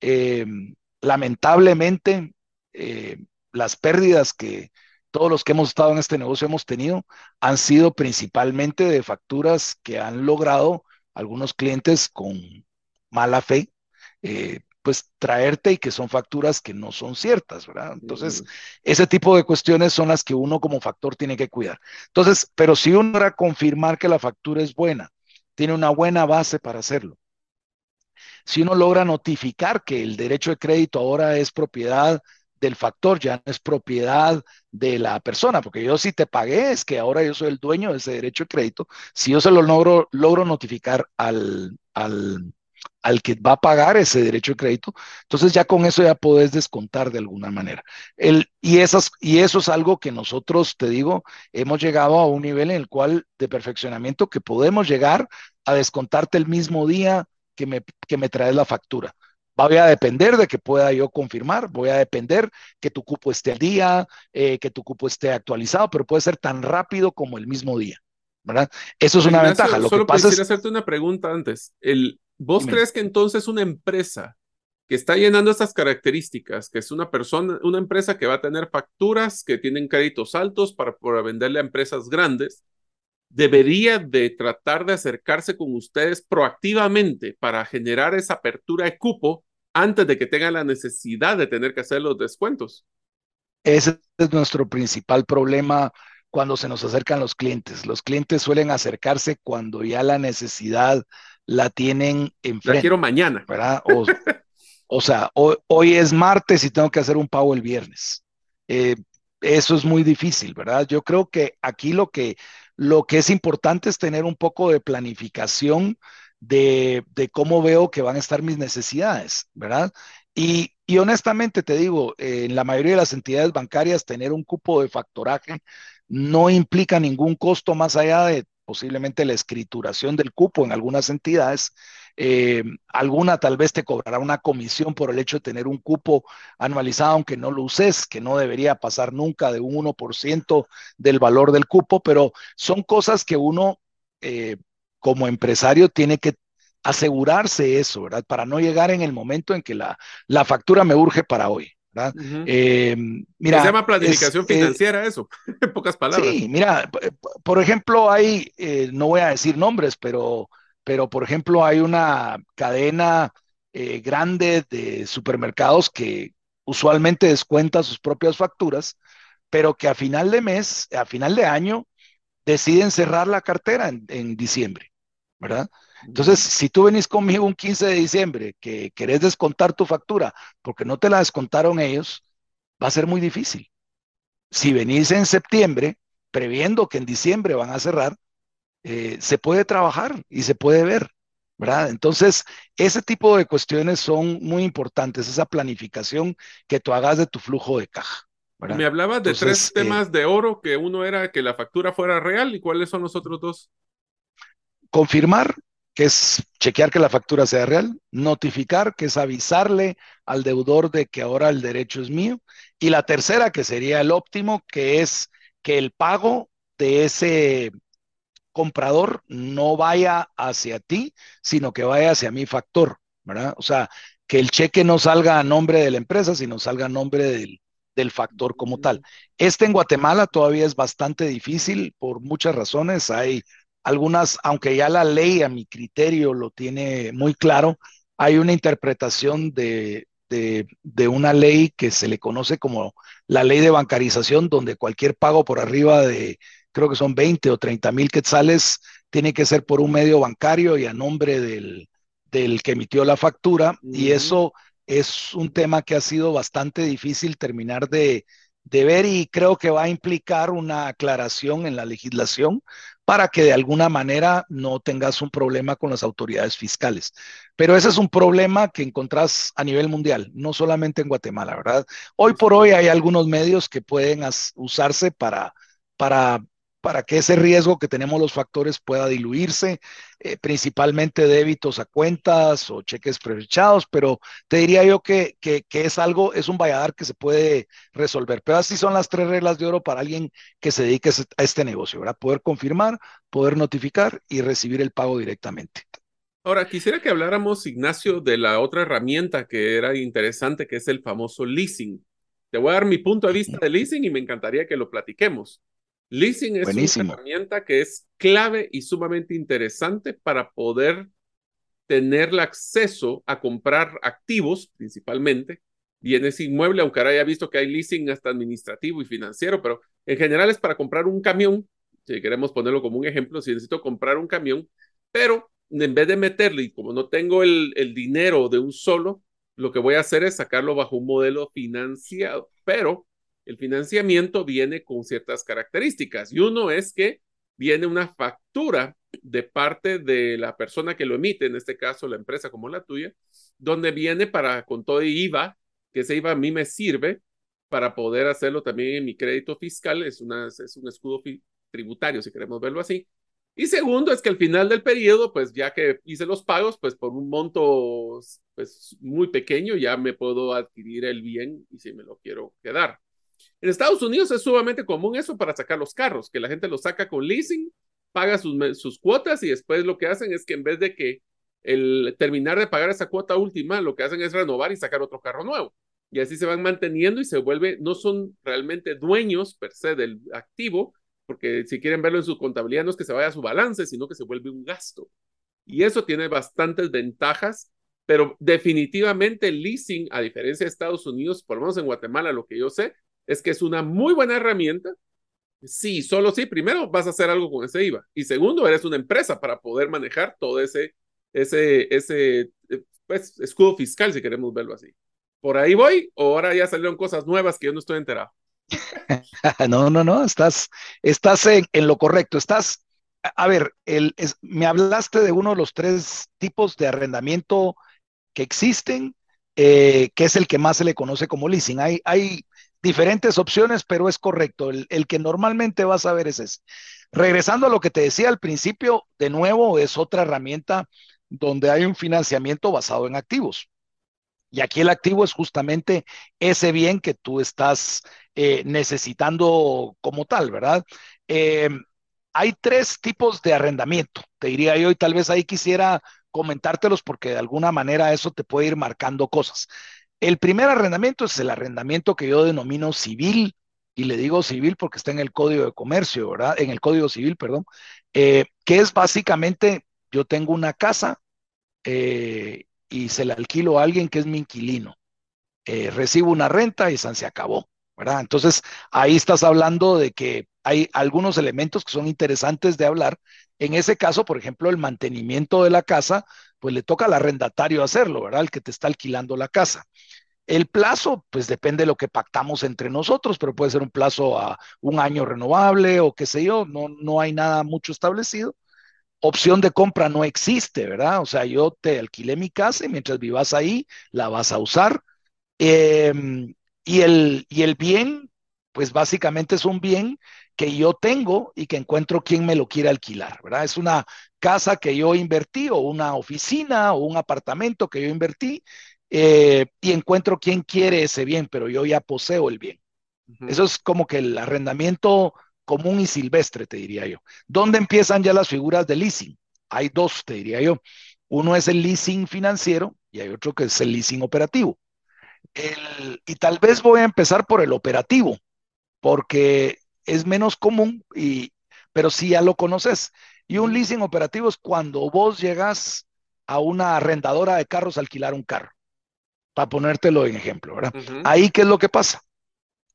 em, lamentablemente eh, las pérdidas que todos los que hemos estado en este negocio hemos tenido han sido principalmente de facturas que han logrado algunos clientes con mala fe. Eh, pues traerte y que son facturas que no son ciertas, ¿verdad? Entonces, ese tipo de cuestiones son las que uno como factor tiene que cuidar. Entonces, pero si uno logra confirmar que la factura es buena, tiene una buena base para hacerlo. Si uno logra notificar que el derecho de crédito ahora es propiedad del factor, ya no es propiedad de la persona, porque yo si te pagué es que ahora yo soy el dueño de ese derecho de crédito. Si yo se lo logro, logro notificar al, al, al que va a pagar ese derecho de crédito, entonces ya con eso ya podés descontar de alguna manera. El, y, esas, y eso es algo que nosotros, te digo, hemos llegado a un nivel en el cual de perfeccionamiento que podemos llegar a descontarte el mismo día que me, que me traes la factura. Voy a depender de que pueda yo confirmar, voy a depender que tu cupo esté al día, eh, que tu cupo esté actualizado, pero puede ser tan rápido como el mismo día. ¿verdad? Eso es una ventaja. Lo solo que pasa quisiera hacerte una pregunta antes. El, ¿Vos crees que entonces una empresa que está llenando estas características, que es una persona, una empresa que va a tener facturas que tienen créditos altos para, para venderle a empresas grandes, debería de tratar de acercarse con ustedes proactivamente para generar esa apertura de cupo antes de que tenga la necesidad de tener que hacer los descuentos? Ese es nuestro principal problema cuando se nos acercan los clientes. Los clientes suelen acercarse cuando ya la necesidad la tienen enfrente. La quiero mañana. ¿verdad? O, sea, hoy, es martes y tengo que hacer un pago el viernes. Eh, eso es muy difícil, ¿verdad? Yo creo que aquí lo que, lo que es importante es tener un poco de planificación de, cómo veo que van a estar mis necesidades, ¿verdad? Y, y honestamente te digo, en la mayoría de las entidades bancarias tener un cupo de factoraje no implica ningún costo más allá de posiblemente la escrituración del cupo en algunas entidades. Eh, alguna tal vez te cobrará una comisión por el hecho de tener un cupo anualizado, aunque no lo uses, que no debería pasar nunca de un 1% del valor del cupo, pero son cosas que uno eh, como empresario tiene que asegurarse eso, ¿verdad? Para no llegar en el momento en que la, la factura me urge para hoy. Eh, mira, se llama planificación eh, financiera eso, [LAUGHS] en pocas palabras. Sí, mira, por ejemplo, hay, eh, no voy a decir nombres, pero, pero por ejemplo, hay una cadena grande de supermercados que usualmente descuenta sus propias facturas, pero que a final de mes, a final de año, deciden cerrar la cartera en diciembre, ¿verdad? Entonces, si tú venís conmigo un 15 de diciembre que querés descontar tu factura porque no te la descontaron ellos, va a ser muy difícil. Si venís en septiembre, previendo que en diciembre van a cerrar, eh, se puede trabajar y se puede ver, ¿verdad? Entonces, ese tipo de cuestiones son muy importantes, esa planificación que tú hagas de tu flujo de caja. Me hablabas de tres eh, temas de oro, que uno era que la factura fuera real y cuáles son los otros dos. Confirmar que es chequear que la factura sea real, notificar, que es avisarle al deudor de que ahora el derecho es mío, y la tercera, que sería el óptimo, que es que el pago de ese comprador no vaya hacia ti, sino que vaya hacia mi factor, ¿verdad? O sea, que el cheque no salga a nombre de la empresa, sino salga a nombre del, del factor como tal. Este en Guatemala todavía es bastante difícil por muchas razones. Hay algunas, aunque ya la ley a mi criterio lo tiene muy claro, hay una interpretación de, de, una ley que se le conoce como la ley de bancarización, donde cualquier pago por arriba de, creo que son 20 o 30 mil quetzales, tiene que ser por un medio bancario y a nombre del, del que emitió la factura. Y eso es un tema que ha sido bastante difícil terminar de, de ver y creo que va a implicar una aclaración en la legislación para que de alguna manera no tengas un problema con las autoridades fiscales. Pero ese es un problema que encontrás a nivel mundial, no solamente en Guatemala, ¿verdad? Hoy por hoy hay algunos medios que pueden usarse para, para para que ese riesgo que tenemos los factores pueda diluirse, eh, principalmente débitos a cuentas o cheques prefichados, pero te diría yo que, que, es algo, es un valladar que se puede resolver. Pero así son las tres reglas de oro para alguien que se dedique a este negocio, ¿verdad? Poder confirmar, poder notificar y recibir el pago directamente. Ahora, quisiera que habláramos, Ignacio, de la otra herramienta que era interesante, que es el famoso leasing. Te voy a dar mi punto de vista de leasing y me encantaría que lo platiquemos. Leasing es una herramienta que es clave y sumamente interesante para poder tener el acceso a comprar activos, principalmente, bienes inmuebles, aunque ahora haya visto que hay leasing hasta administrativo y financiero, pero en general es para comprar un camión, si queremos ponerlo como un ejemplo, si necesito comprar un camión, pero en vez de meterle, y como no tengo el, el dinero de un solo, lo que voy a hacer es sacarlo bajo un modelo financiado, pero el financiamiento viene con ciertas características y uno es que viene una factura de parte de la persona que lo emite, en este caso la empresa como la tuya, donde viene para con todo IVA, que ese IVA a mí me sirve para poder hacerlo también en mi crédito fiscal, es, una, es un escudo tributario, si queremos verlo así. Y segundo es que al final del periodo, pues ya que hice los pagos, pues por un monto pues muy pequeño ya me puedo adquirir el bien y si me lo quiero quedar. En Estados Unidos es sumamente común eso para sacar los carros, que la gente los saca con leasing, paga sus, sus cuotas y después lo que hacen es que en vez de que el terminar de pagar esa cuota última, lo que hacen es renovar y sacar otro carro nuevo. Y así se van manteniendo y se vuelve, no son realmente dueños per se del activo, porque si quieren verlo en su contabilidad no es que se vaya a su balance, sino que se vuelve un gasto. Y eso tiene bastantes ventajas, pero definitivamente el leasing, a diferencia de Estados Unidos, por lo menos en Guatemala, lo que yo sé, es que es una muy buena herramienta. Sí, solo sí, primero vas a hacer algo con ese IVA y segundo, eres una empresa para poder manejar todo ese, ese, ese eh, pues, escudo fiscal, si queremos verlo así. ¿Por ahí voy o ahora ya salieron cosas nuevas que yo no estoy enterado? [LAUGHS] no, no, no, estás, estás en, lo correcto. Estás, a ver, el, me hablaste de uno de los tres tipos de arrendamiento que existen, eh, que es el que más se le conoce como leasing. Hay, hay diferentes opciones, pero es correcto. El, que normalmente vas a ver es ese. Regresando a lo que te decía al principio, de nuevo es otra herramienta donde hay un financiamiento basado en activos. Y aquí el activo es justamente ese bien que tú estás eh, necesitando como tal, ¿verdad? Eh, hay tres tipos de arrendamiento, te diría yo, y tal vez ahí quisiera comentártelos porque de alguna manera eso te puede ir marcando cosas. El primer arrendamiento es el arrendamiento que yo denomino civil, y le digo civil porque está en el Código de Comercio, ¿verdad? En el Código Civil, perdón, eh, que es básicamente, yo tengo una casa eh, y se la alquilo a alguien que es mi inquilino. Eh, recibo una renta y se acabó, ¿verdad? Entonces, ahí estás hablando de que hay algunos elementos que son interesantes de hablar. En ese caso, por ejemplo, el mantenimiento de la casa, pues le toca al arrendatario hacerlo, ¿verdad? El que te está alquilando la casa. El plazo, pues depende de lo que pactamos entre nosotros, pero puede ser un plazo a un año renovable o qué sé yo, no, no hay nada mucho establecido. Opción de compra no existe, ¿verdad? O sea, yo te alquilé mi casa y mientras vivas ahí, la vas a usar. Em, y, el, y el bien, pues básicamente es un bien que yo tengo y que encuentro quien me lo quiere alquilar, ¿verdad? Es una casa que yo invertí o una oficina o un apartamento que yo invertí eh, y encuentro quien quiere ese bien, pero yo ya poseo el bien. Eso es como que el arrendamiento común y silvestre, te diría yo. ¿Dónde empiezan ya las figuras de leasing? Hay dos, te diría yo. Uno es el leasing financiero y hay otro que es el leasing operativo. y tal vez voy a empezar por el operativo, porque es menos común, y, pero sí ya lo conoces. Y un leasing operativo es cuando vos llegas a una arrendadora de carros a alquilar un carro, para ponértelo en ejemplo, ¿verdad? Ahí, ¿qué es lo que pasa?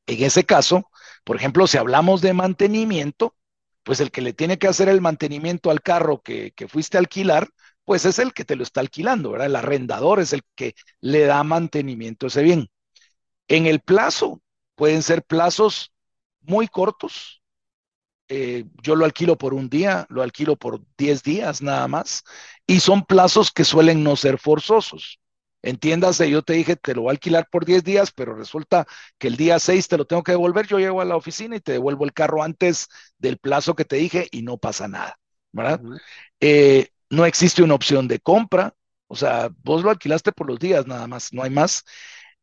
En ese caso, por ejemplo, si hablamos de mantenimiento, pues el que le tiene que hacer el mantenimiento al carro que, que fuiste a alquilar, pues es el que te lo está alquilando, ¿verdad? El arrendador es el que le da mantenimiento a ese bien. En el plazo, pueden ser plazos muy cortos. Eh, yo lo alquilo por un día, lo alquilo por 10 días nada más, y son plazos que suelen no ser forzosos. Entiéndase, yo te dije, te lo voy a alquilar por 10 días, pero resulta que el día 6 te lo tengo que devolver, yo llego a la oficina y te devuelvo el carro antes del plazo que te dije y no pasa nada, ¿verdad? Eh, no existe una opción de compra, o sea, vos lo alquilaste por los días nada más, no hay más.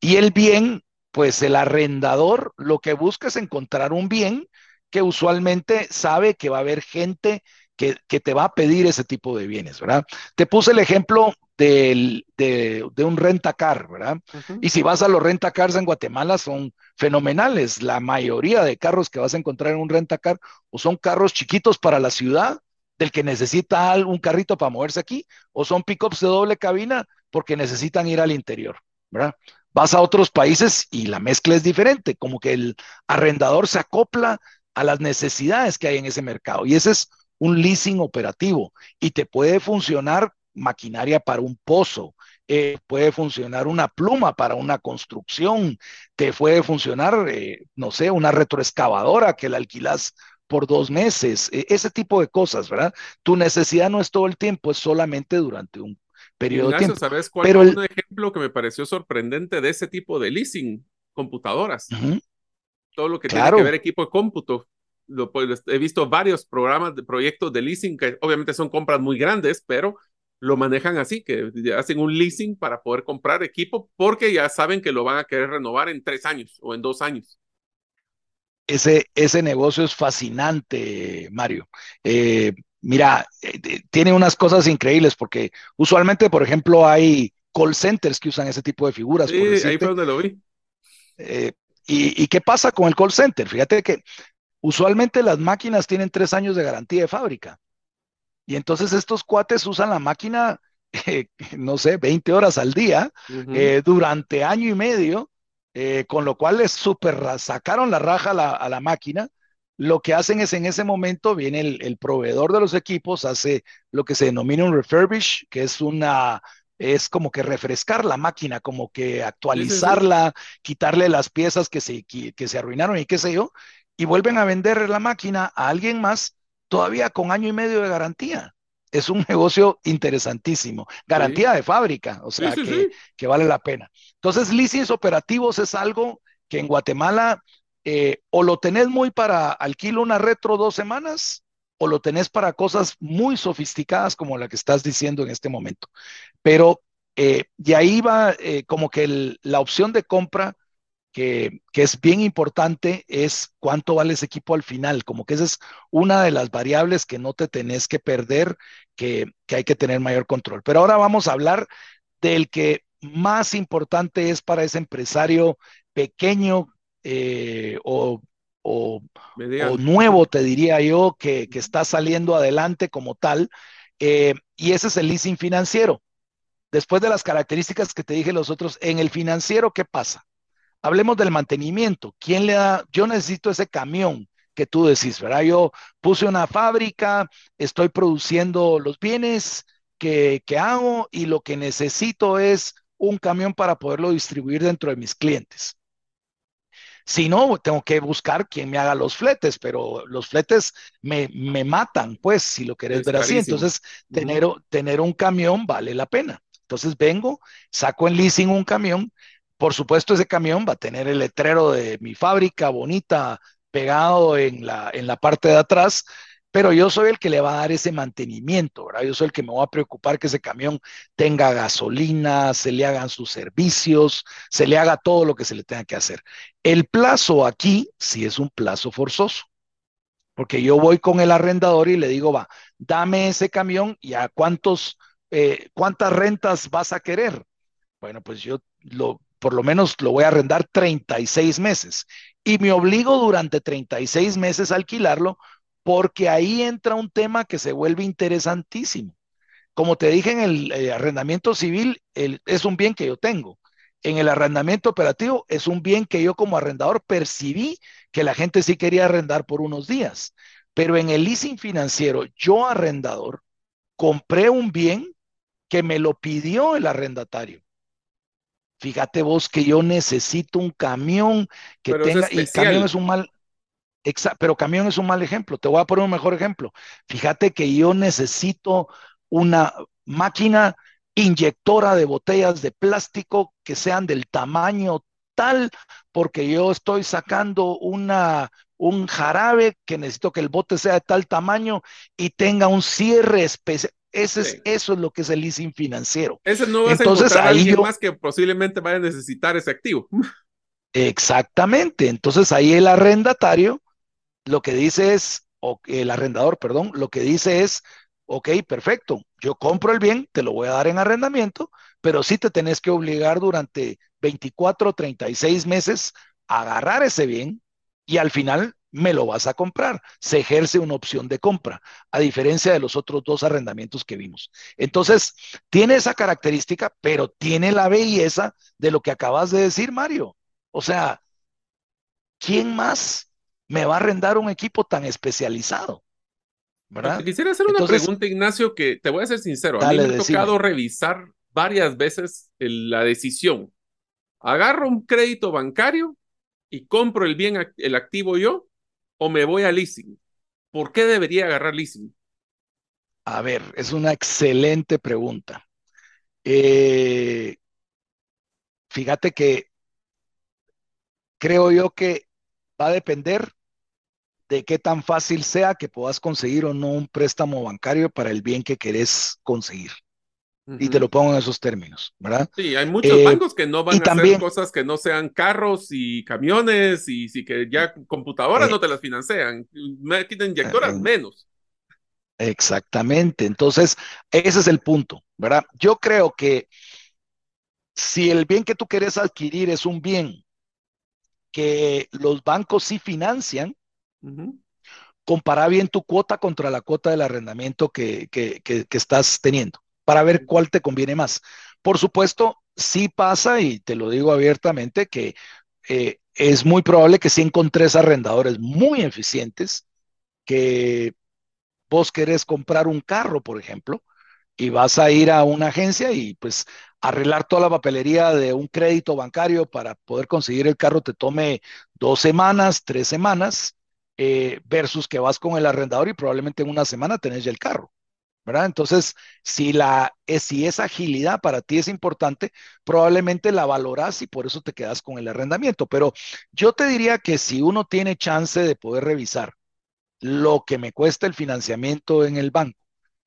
Y el bien, pues el arrendador lo que busca es encontrar un bien que usualmente sabe que va a haber gente que, te va a pedir ese tipo de bienes, ¿verdad? Te puse el ejemplo de, un rentacar, ¿verdad? Y si vas a los rentacars en Guatemala son fenomenales. La mayoría de carros que vas a encontrar en un rentacar o son carros chiquitos para la ciudad, del que necesita un carrito para moverse aquí, o son pickups de doble cabina porque necesitan ir al interior, ¿verdad? Vas a otros países y la mezcla es diferente, como que el arrendador se acopla a las necesidades que hay en ese mercado. Y ese es un leasing operativo y te puede funcionar maquinaria para un pozo, eh, puede funcionar una pluma para una construcción, te puede funcionar, eh, no sé, una retroexcavadora que la alquilas por dos meses, e, ese tipo de cosas, ¿verdad? Tu necesidad no es todo el tiempo, es solamente durante un periodo de tiempo. ¿Sabes cuál Pero es un ejemplo que me pareció sorprendente de ese tipo de leasing? Computadoras. Todo lo que tiene que ver equipo de cómputo pues, he visto varios programas de proyectos de leasing que obviamente son compras muy grandes, pero lo manejan así, que hacen un leasing para poder comprar equipo porque ya saben que lo van a querer renovar en tres años o en dos años. Ese, ese negocio es fascinante, Mario. Eh, mira, eh, tiene unas cosas increíbles porque usualmente, por ejemplo, hay call centers que usan ese tipo de figuras. Sí, ahí fue donde lo vi. Eh, y, ¿Y qué pasa con el call center? Fíjate que Usualmente las máquinas tienen tres años de garantía de fábrica. Y entonces estos cuates usan la máquina, eh, [LAUGHS] no sé, 20 horas al día, eh, durante año y medio, eh, con lo cual les super sacaron la raja a la, máquina. Lo que hacen es en ese momento viene el, proveedor de los equipos, hace lo que se denomina un refurbish, que es una, es como que refrescar la máquina, como que actualizarla, quitarle las piezas que se, que se arruinaron y qué sé yo, y vuelven a vender la máquina a alguien más todavía con año y medio de garantía. Es un [LAUGHS] negocio interesantísimo. Garantía de fábrica, o sea, que, vale la pena. Entonces, leasings operativos es algo que en Guatemala eh, o lo tenés muy para alquilo una retro dos semanas o lo tenés para cosas muy sofisticadas como la que estás diciendo en este momento. Pero eh, ahí va eh, como que la opción de compra que, es bien importante es cuánto vale ese equipo al final, como que esa es una de las variables que no te tenés que perder, que, hay que tener mayor control. Pero ahora vamos a hablar del que más importante es para ese empresario pequeño eh, o, nuevo, te diría yo, que, está saliendo adelante como tal, eh, y ese es el leasing financiero. Después de las características que te dije los otros, en el financiero, ¿qué pasa? Hablemos del mantenimiento. ¿Quién le da? Yo necesito ese camión que tú decís, ¿verdad? Yo puse una fábrica, estoy produciendo los bienes que, hago y lo que necesito es un camión para poderlo distribuir dentro de mis clientes. Si no, tengo que buscar quien me haga los fletes, pero los fletes me, matan, pues, si lo querés ver así. Entonces, tener, tener un camión vale la pena. Entonces vengo, saco en leasing un camión, por supuesto, ese camión va a tener el letrero de mi fábrica bonita pegado en la, en la parte de atrás, pero yo soy el que le va a dar ese mantenimiento, ¿verdad? Yo soy el que me va a preocupar que ese camión tenga gasolina, se le hagan sus servicios, se le haga todo lo que se le tenga que hacer. El plazo aquí sí es un plazo forzoso, porque yo voy con el arrendador y le digo, va, dame ese camión y a cuántos, eh, cuántas rentas vas a querer. Bueno, pues yo lo, por lo menos lo voy a arrendar 36 meses y me obligo durante 36 meses a alquilarlo porque ahí entra un tema que se vuelve interesantísimo. Como te dije en el eh, arrendamiento civil, es un bien que yo tengo. En el arrendamiento operativo es un bien que yo como arrendador percibí que la gente sí quería arrendar por unos días. Pero en el leasing financiero, yo arrendador, compré un bien que me lo pidió el arrendatario. Fíjate vos que yo necesito un camión que tenga, y camión es un mal, pero camión es un mal ejemplo. Te voy a poner un mejor ejemplo. Fíjate que yo necesito una máquina inyectora de botellas de plástico que sean del tamaño tal, porque yo estoy sacando una, un jarabe que necesito que el bote sea de tal tamaño y tenga un cierre especial. Ese es, Eso es lo que es el leasing financiero. Ese no va Entonces, a ahí alguien más que posiblemente vaya a necesitar ese activo. Exactamente. Entonces ahí el arrendatario lo que dice es, o el arrendador, perdón, lo que dice es, ok, perfecto, yo compro el bien, te lo voy a dar en arrendamiento, pero sí te tenés que obligar durante 24 o 36 meses a agarrar ese bien y al final me lo vas a comprar. Se ejerce una opción de compra, a diferencia de los otros dos arrendamientos que vimos. Entonces, tiene esa característica, pero tiene la belleza de lo que acabas de decir, Mario. O sea, ¿quién más me va a arrendar un equipo tan especializado? ¿verdad? Quisiera hacer una pregunta, Ignacio, que te voy a ser sincero. a mí me ha tocado revisar varias veces la decisión. ¿Agarro un crédito bancario y compro el bien, el activo yo? ¿O me voy a leasing? ¿Por qué debería agarrar leasing? A ver, es una excelente pregunta. Eh, fíjate que creo yo que va a depender de qué tan fácil sea que puedas conseguir o no un préstamo bancario para el bien que querés conseguir. Y te lo pongo en esos términos, ¿verdad? Sí, hay muchos eh, bancos que no van a hacer cosas que no sean carros y camiones y sí que ya computadoras eh, no te las financian, máquinas inyectoras eh, menos. Exactamente, entonces ese es el punto, ¿verdad? Yo creo que si el bien que tú quieres adquirir es un bien que los bancos sí financian, compara bien tu cuota contra la cuota del arrendamiento que, estás teniendo para ver cuál te conviene más. Por supuesto, sí pasa, y te lo digo abiertamente, que eh, es muy probable que si encontres arrendadores muy eficientes, que vos querés comprar un carro, por ejemplo, y vas a ir a una agencia y pues arreglar toda la papelería de un crédito bancario para poder conseguir el carro te tome dos semanas, tres semanas, eh, versus que vas con el arrendador y probablemente en una semana tenés ya el carro. ¿verdad? Entonces, si, la, eh, si esa agilidad para ti es importante, probablemente la valoras y por eso te quedas con el arrendamiento. Pero yo te diría que si uno tiene chance de poder revisar lo que me cuesta el financiamiento en el banco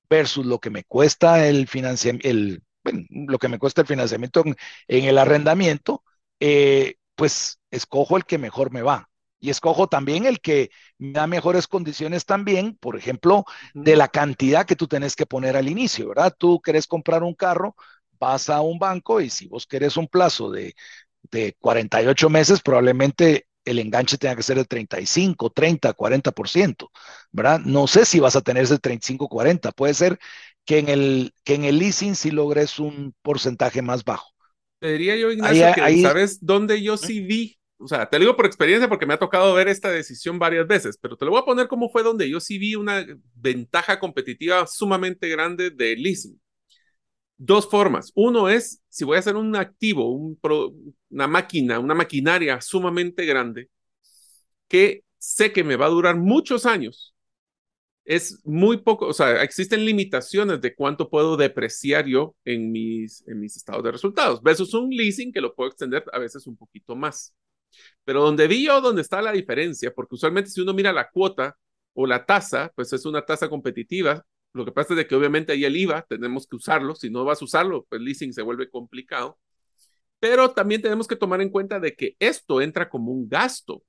versus lo que me cuesta el financiamiento, el, lo que me cuesta el financiamiento en, el arrendamiento, eh, pues escojo el que mejor me va. Y escojo también el que me da mejores condiciones también, por ejemplo, de la cantidad que tú tenés que poner al inicio, ¿verdad? Tú querés comprar un carro, vas a un banco y si vos querés un plazo de, de 48 meses, probablemente el enganche tenga que ser de 35, 30, 40%, ¿verdad? No sé si vas a tener ese 35, 40, puede ser que en el, que en el leasing sí logres un porcentaje más bajo. Te diría yo, Ignacio, que sabes dónde yo sí vi, o sea, te lo digo por experiencia porque me ha tocado ver esta decisión varias veces, pero te lo voy a poner como fue donde yo sí vi una ventaja competitiva sumamente grande de leasing. Dos formas. Uno es, si voy a hacer un activo, un una máquina, una maquinaria sumamente grande, que sé que me va a durar muchos años, es muy poco, o sea, existen limitaciones de cuánto puedo depreciar yo en mis, en mis estados de resultados, versus un leasing que lo puedo extender a veces un poquito más. Pero donde vi yo, donde está la diferencia, porque usualmente si uno mira la cuota o la tasa, pues es una tasa competitiva. Lo que pasa es de que obviamente ahí el IVA tenemos que usarlo. Si no vas a usarlo, pues leasing se vuelve complicado. Pero también tenemos que tomar en cuenta de que esto entra como un gasto.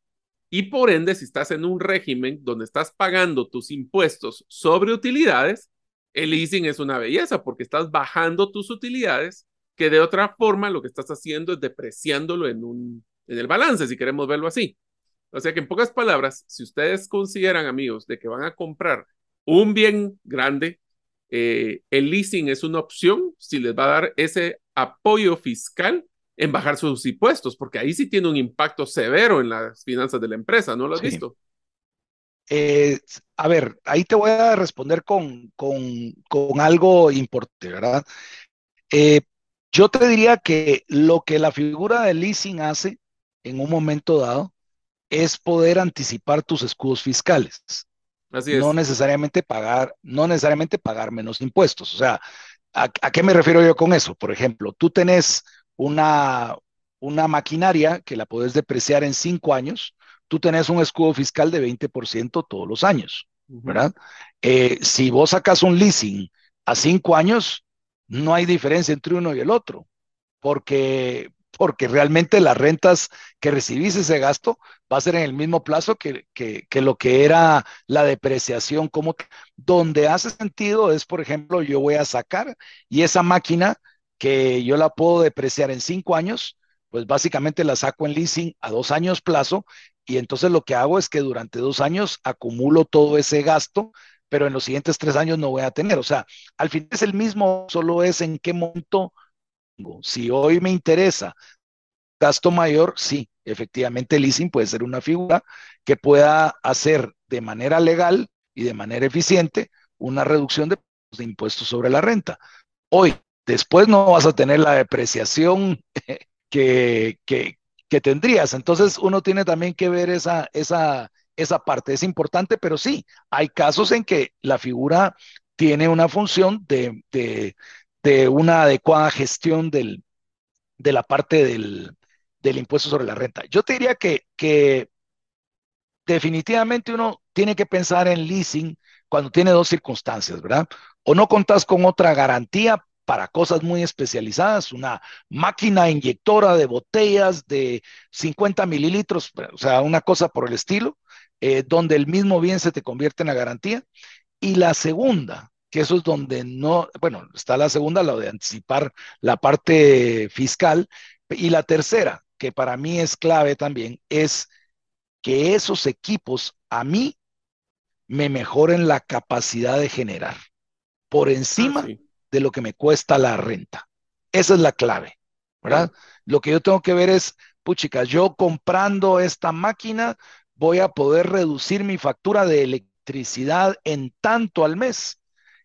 Y por ende, si estás en un régimen donde estás pagando tus impuestos sobre utilidades, el leasing es una belleza porque estás bajando tus utilidades, que de otra forma lo que estás haciendo es depreciándolo en, un, en el balance, si queremos verlo así. O sea que en pocas palabras, si ustedes consideran, amigos, de que van a comprar un bien grande, eh, el leasing es una opción si les va a dar ese apoyo fiscal en bajar sus impuestos, porque ahí sí tiene un impacto severo en las finanzas de la empresa, ¿no lo has visto? Eh, a ver, ahí te voy a responder con, con, con algo importante, ¿verdad? Eh, yo te diría que lo que la figura de leasing hace en un momento dado es poder anticipar tus escudos fiscales. Así es. No necesariamente pagar, no necesariamente pagar menos impuestos. O sea, ¿A, qué me refiero yo con eso? Por ejemplo, tú tenés una, una maquinaria que la puedes depreciar en cinco años, tú tenés un escudo fiscal de 20% todos los años, ¿verdad? Eh, si vos sacas un leasing a cinco años, no hay diferencia entre uno y el otro, porque, porque realmente las rentas que recibís ese gasto va a ser en el mismo plazo que, que, lo que era la depreciación. Como donde hace sentido es, por ejemplo, yo voy a sacar y esa máquina que yo la puedo depreciar en cinco años, pues básicamente la saco en leasing a dos años plazo y entonces lo que hago es que durante dos años acumulo todo ese gasto, pero en los siguientes tres años no voy a tener. O sea, al fin es el mismo, solo es en qué monto. Si hoy me interesa gasto mayor, sí, efectivamente el leasing puede ser una figura que pueda hacer de manera legal y de manera eficiente una reducción de, impuestos sobre la renta. Hoy, después no vas a tener la depreciación [LAUGHS] que, que, tendrías. Entonces uno tiene también que ver esa, esa, esa parte. Es importante, pero sí, hay casos en que la figura tiene una función de, una adecuada gestión del, de la parte del, del, impuesto sobre la renta. Yo te diría que, que definitivamente uno tiene que pensar en leasing cuando tiene dos circunstancias, ¿verdad? O no contás con otra garantía para cosas muy especializadas, una máquina inyectora de botellas de 50 mililitros, o sea, una cosa por el estilo, eh, donde el mismo bien se te convierte en la garantía. Y la segunda, que eso es donde no, bueno, está la segunda, la de anticipar la parte fiscal. Y la tercera, que para mí es clave también, es que esos equipos a mí me mejoren la capacidad de generar por ah, encima de lo que me cuesta la renta. Esa es la clave, ¿verdad? Lo que yo tengo que ver es, puchica, yo comprando esta máquina voy a poder reducir mi factura de electricidad en tanto al mes.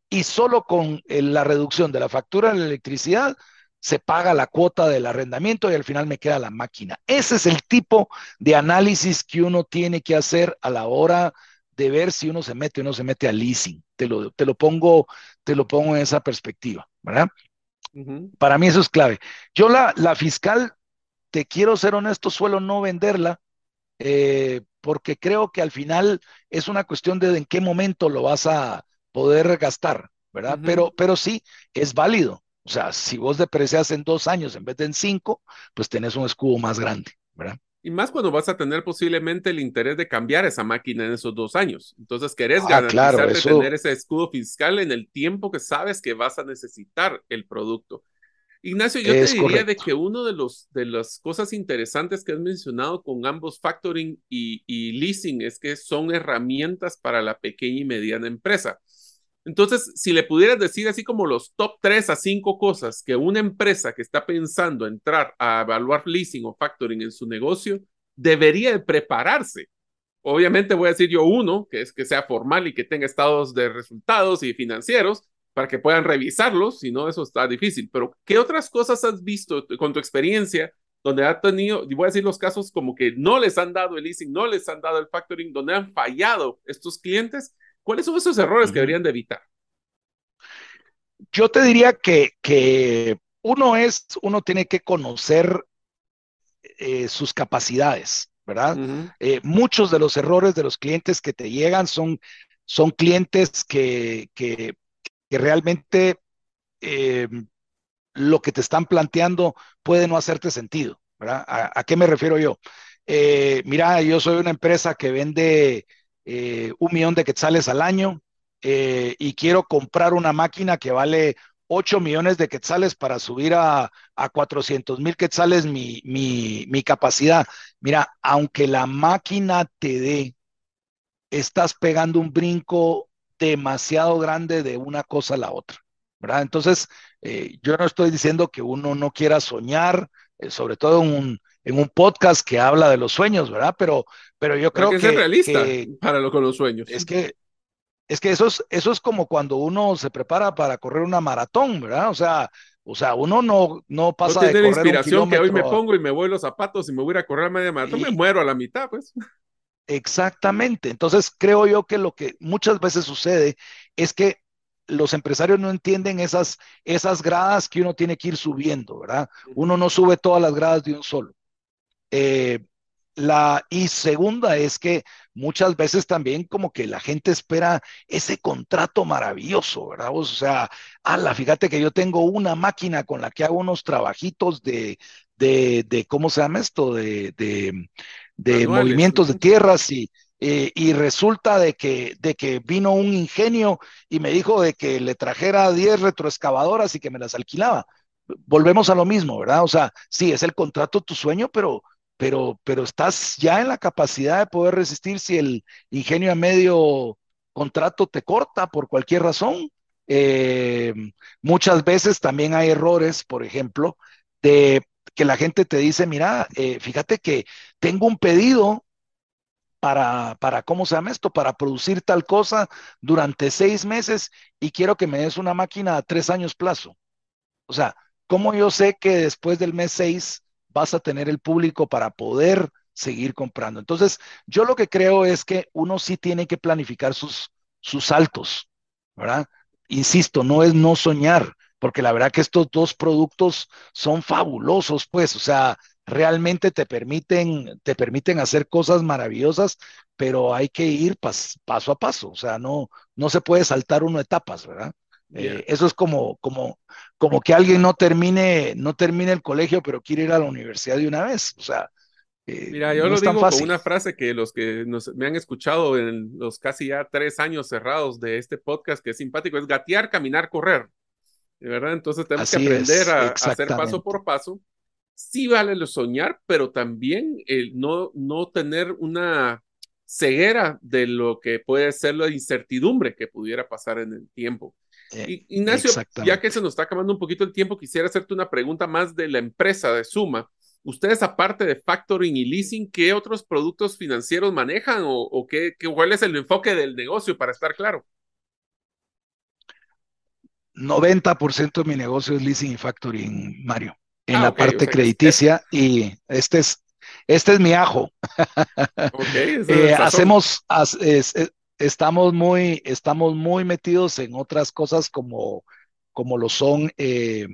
Y solo con eh, la reducción de la factura de la electricidad se paga la cuota del arrendamiento y al final me queda la máquina. Ese es el tipo de análisis que uno tiene que hacer a la hora de ver si uno se mete o no se mete al leasing. Te lo, te lo, pongo, te lo pongo en esa perspectiva, ¿verdad? Para mí eso es clave. Yo la, la fiscal, te quiero ser honesto, suelo no venderla eh, porque creo que al final es una cuestión de en qué momento lo vas a poder gastar, ¿verdad? pero, pero sí, es válido. O sea, si vos deprecias en dos años en vez de en cinco, pues tenés un escudo más grande, ¿verdad? Y más cuando vas a tener posiblemente el interés de cambiar esa máquina en esos dos años. Entonces, querés ah, tener ese escudo fiscal en el tiempo que sabes que vas a necesitar el producto. Ignacio, yo te diría de que uno de los de las cosas interesantes que has mencionado con ambos factoring y, y leasing es que son herramientas para la pequeña y mediana empresa. Entonces, si le pudieras decir así como los top 3 a 5 cosas que una empresa que está pensando entrar a evaluar leasing o factoring en su negocio debería prepararse. Obviamente voy a decir yo uno, que es que sea formal y que tenga estados de resultados y financieros para que puedan revisarlos, si no, eso está difícil. Pero, ¿qué otras cosas has visto con tu experiencia donde ha tenido, y voy a decir los casos como que no les han dado el leasing, no les han dado el factoring, donde han fallado estos clientes ¿Cuáles son esos errores que deberían de evitar? Yo te diría que, que uno es, uno tiene que conocer eh, sus capacidades, ¿verdad? Eh, muchos de los errores de los clientes que te llegan son, son clientes que, que, realmente eh, lo que te están planteando puede no hacerte sentido, ¿verdad? ¿A, qué me refiero yo? mira, yo soy una empresa que vende eh, un millón de quetzales al año eh, y quiero comprar una máquina que vale 8 millones de quetzales para subir a, a 400 mil quetzales mi, mi, mi capacidad. Mira, aunque la máquina te dé, estás pegando un brinco demasiado grande de una cosa a la otra. Entonces, eh, yo no estoy diciendo que uno no quiera soñar, sobre todo en un, en un podcast que habla de los sueños, ¿verdad? Pero, pero yo creo que, que, realista para lo con los sueños. Es que es que eso es, eso es como cuando uno se prepara para correr una maratón, ¿verdad? O sea, o sea, uno no, no pasa no de correr inspiración que hoy me pongo y me voy los zapatos y me voy a correr a media maratón, me muero a la mitad, pues. Exactamente. Entonces, creo yo que lo que muchas veces sucede es que los empresarios no entienden esas, esas gradas que uno tiene que ir subiendo, ¿verdad? Uno no sube todas las gradas de un solo. Eh, la, y segunda es que muchas veces también como que la gente espera ese contrato maravilloso, ¿verdad? O sea, ala, fíjate que yo tengo una máquina con la que hago unos trabajitos de, de, de ¿cómo se llama esto? De, de, de movimientos de tierras y, eh, y resulta de que, de que vino un ingenio y me dijo de que le trajera 10 retroexcavadoras y que me las alquilaba. Volvemos a lo mismo, ¿verdad? O sea, sí, es el contrato tu sueño, pero pero, pero estás ya en la capacidad de poder resistir si el ingenio a medio contrato te corta por cualquier razón. Eh, muchas veces también hay errores, por ejemplo, de que la gente te dice, mira, eh, fíjate que tengo un pedido para, para, ¿cómo se llama esto? Para producir tal cosa durante seis meses y quiero que me des una máquina a tres años plazo. O sea, ¿cómo yo sé que después del mes seis vas a tener el público para poder seguir comprando. Entonces, yo lo que creo es que uno sí tiene que planificar sus, sus saltos, ¿verdad? Insisto, no es no soñar, porque la verdad que estos dos productos son fabulosos, pues, o sea, realmente te permiten, te permiten hacer cosas maravillosas, pero hay que ir paso a paso, o sea, no, no se puede saltar uno etapas, ¿verdad? Eh, eso es como, como, como que alguien no termine, no termine el colegio, pero quiere ir a la universidad de una vez. O sea, eh, Mira, yo lo digo con una frase que los que nos, me han escuchado en los casi ya tres años cerrados de este podcast, que es simpático, es gatear, caminar, correr. ¿Verdad? Entonces tenemos que aprender a, hacer paso por paso. Sí vale lo soñar, pero también el no, no tener una ceguera de lo que puede ser la incertidumbre que pudiera pasar en el tiempo. Eh, Ignacio, ya que se nos está acabando un poquito el tiempo, quisiera hacerte una pregunta más de la empresa de Suma. Ustedes, aparte de factoring y leasing, ¿qué otros productos financieros manejan o, qué, cuál es el enfoque del negocio para estar claro? 90% de mi negocio es leasing y factoring, Mario, en ah, la parte crediticia y este es, este es mi ajo. [LAUGHS] Eh, hacemos, estamos muy, estamos muy metidos en otras cosas como, como lo son eh,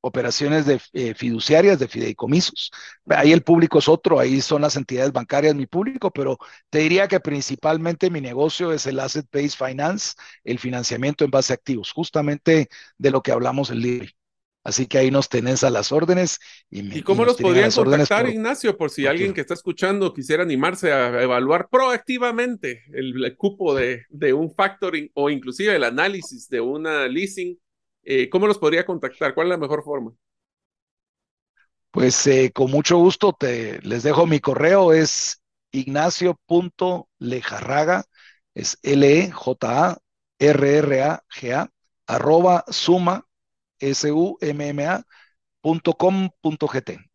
operaciones de eh, fiduciarias, de fideicomisos. Ahí el público es otro, ahí son las entidades bancarias mi público, pero te diría que principalmente mi negocio es el Asset Based Finance, el financiamiento en base a activos, justamente de lo que hablamos el día. Así que ahí nos tenés a las órdenes. ¿Y, ¿Y cómo los podrían contactar, Ignacio? Por si alguien que está escuchando quisiera animarse a evaluar proactivamente el, cupo de, de, un factoring o inclusive el análisis de una leasing, eh, ¿cómo los podría contactar? ¿Cuál es la mejor forma? Pues eh, con mucho gusto te les dejo mi correo, es ignacio.lejarraga, es L-E-J-A-R-R-A-G-A, arroba suma summa.com.gt.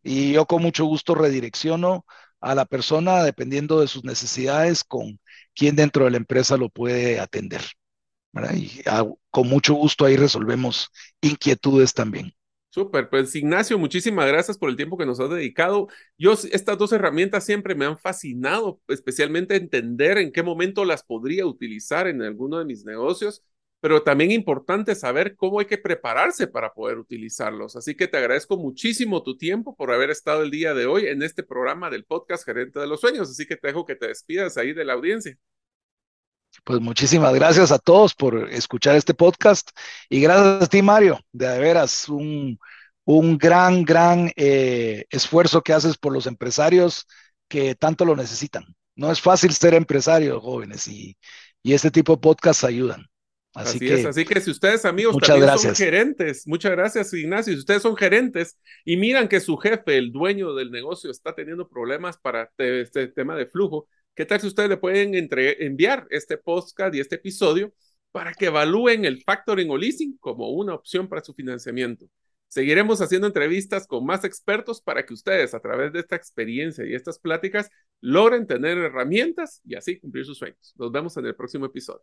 Y yo con mucho gusto redirecciono a la persona dependiendo de sus necesidades con quien dentro de la empresa lo puede atender. Y con mucho gusto ahí resolvemos inquietudes también. Súper, pues Ignacio, muchísimas gracias por el tiempo que nos has dedicado. Yo, estas dos herramientas siempre me han fascinado, especialmente entender en qué momento las podría utilizar en alguno de mis negocios pero también importante saber cómo hay que prepararse para poder utilizarlos. Así que te agradezco muchísimo tu tiempo por haber estado el día de hoy en este programa del podcast Gerente de los Sueños. Así que te dejo que te despidas ahí de la audiencia. Pues muchísimas gracias a todos por escuchar este podcast y gracias a ti, Mario, de veras un, un gran, gran eh, esfuerzo que haces por los empresarios que tanto lo necesitan. No es fácil ser empresario, jóvenes, y, y este tipo de podcasts ayudan. Así, que, es, así que si ustedes amigos también son gerentes, muchas gracias Ignacio, si ustedes son gerentes y miran que su jefe, el dueño del negocio, está teniendo problemas para este tema de flujo, ¿qué tal si ustedes le pueden enviar este podcast y este episodio para que evalúen el factoring o leasing como una opción para su financiamiento? Seguiremos haciendo entrevistas con más expertos para que ustedes, a través de esta experiencia y estas pláticas, logren tener herramientas y así cumplir sus sueños. Nos vemos en el próximo episodio.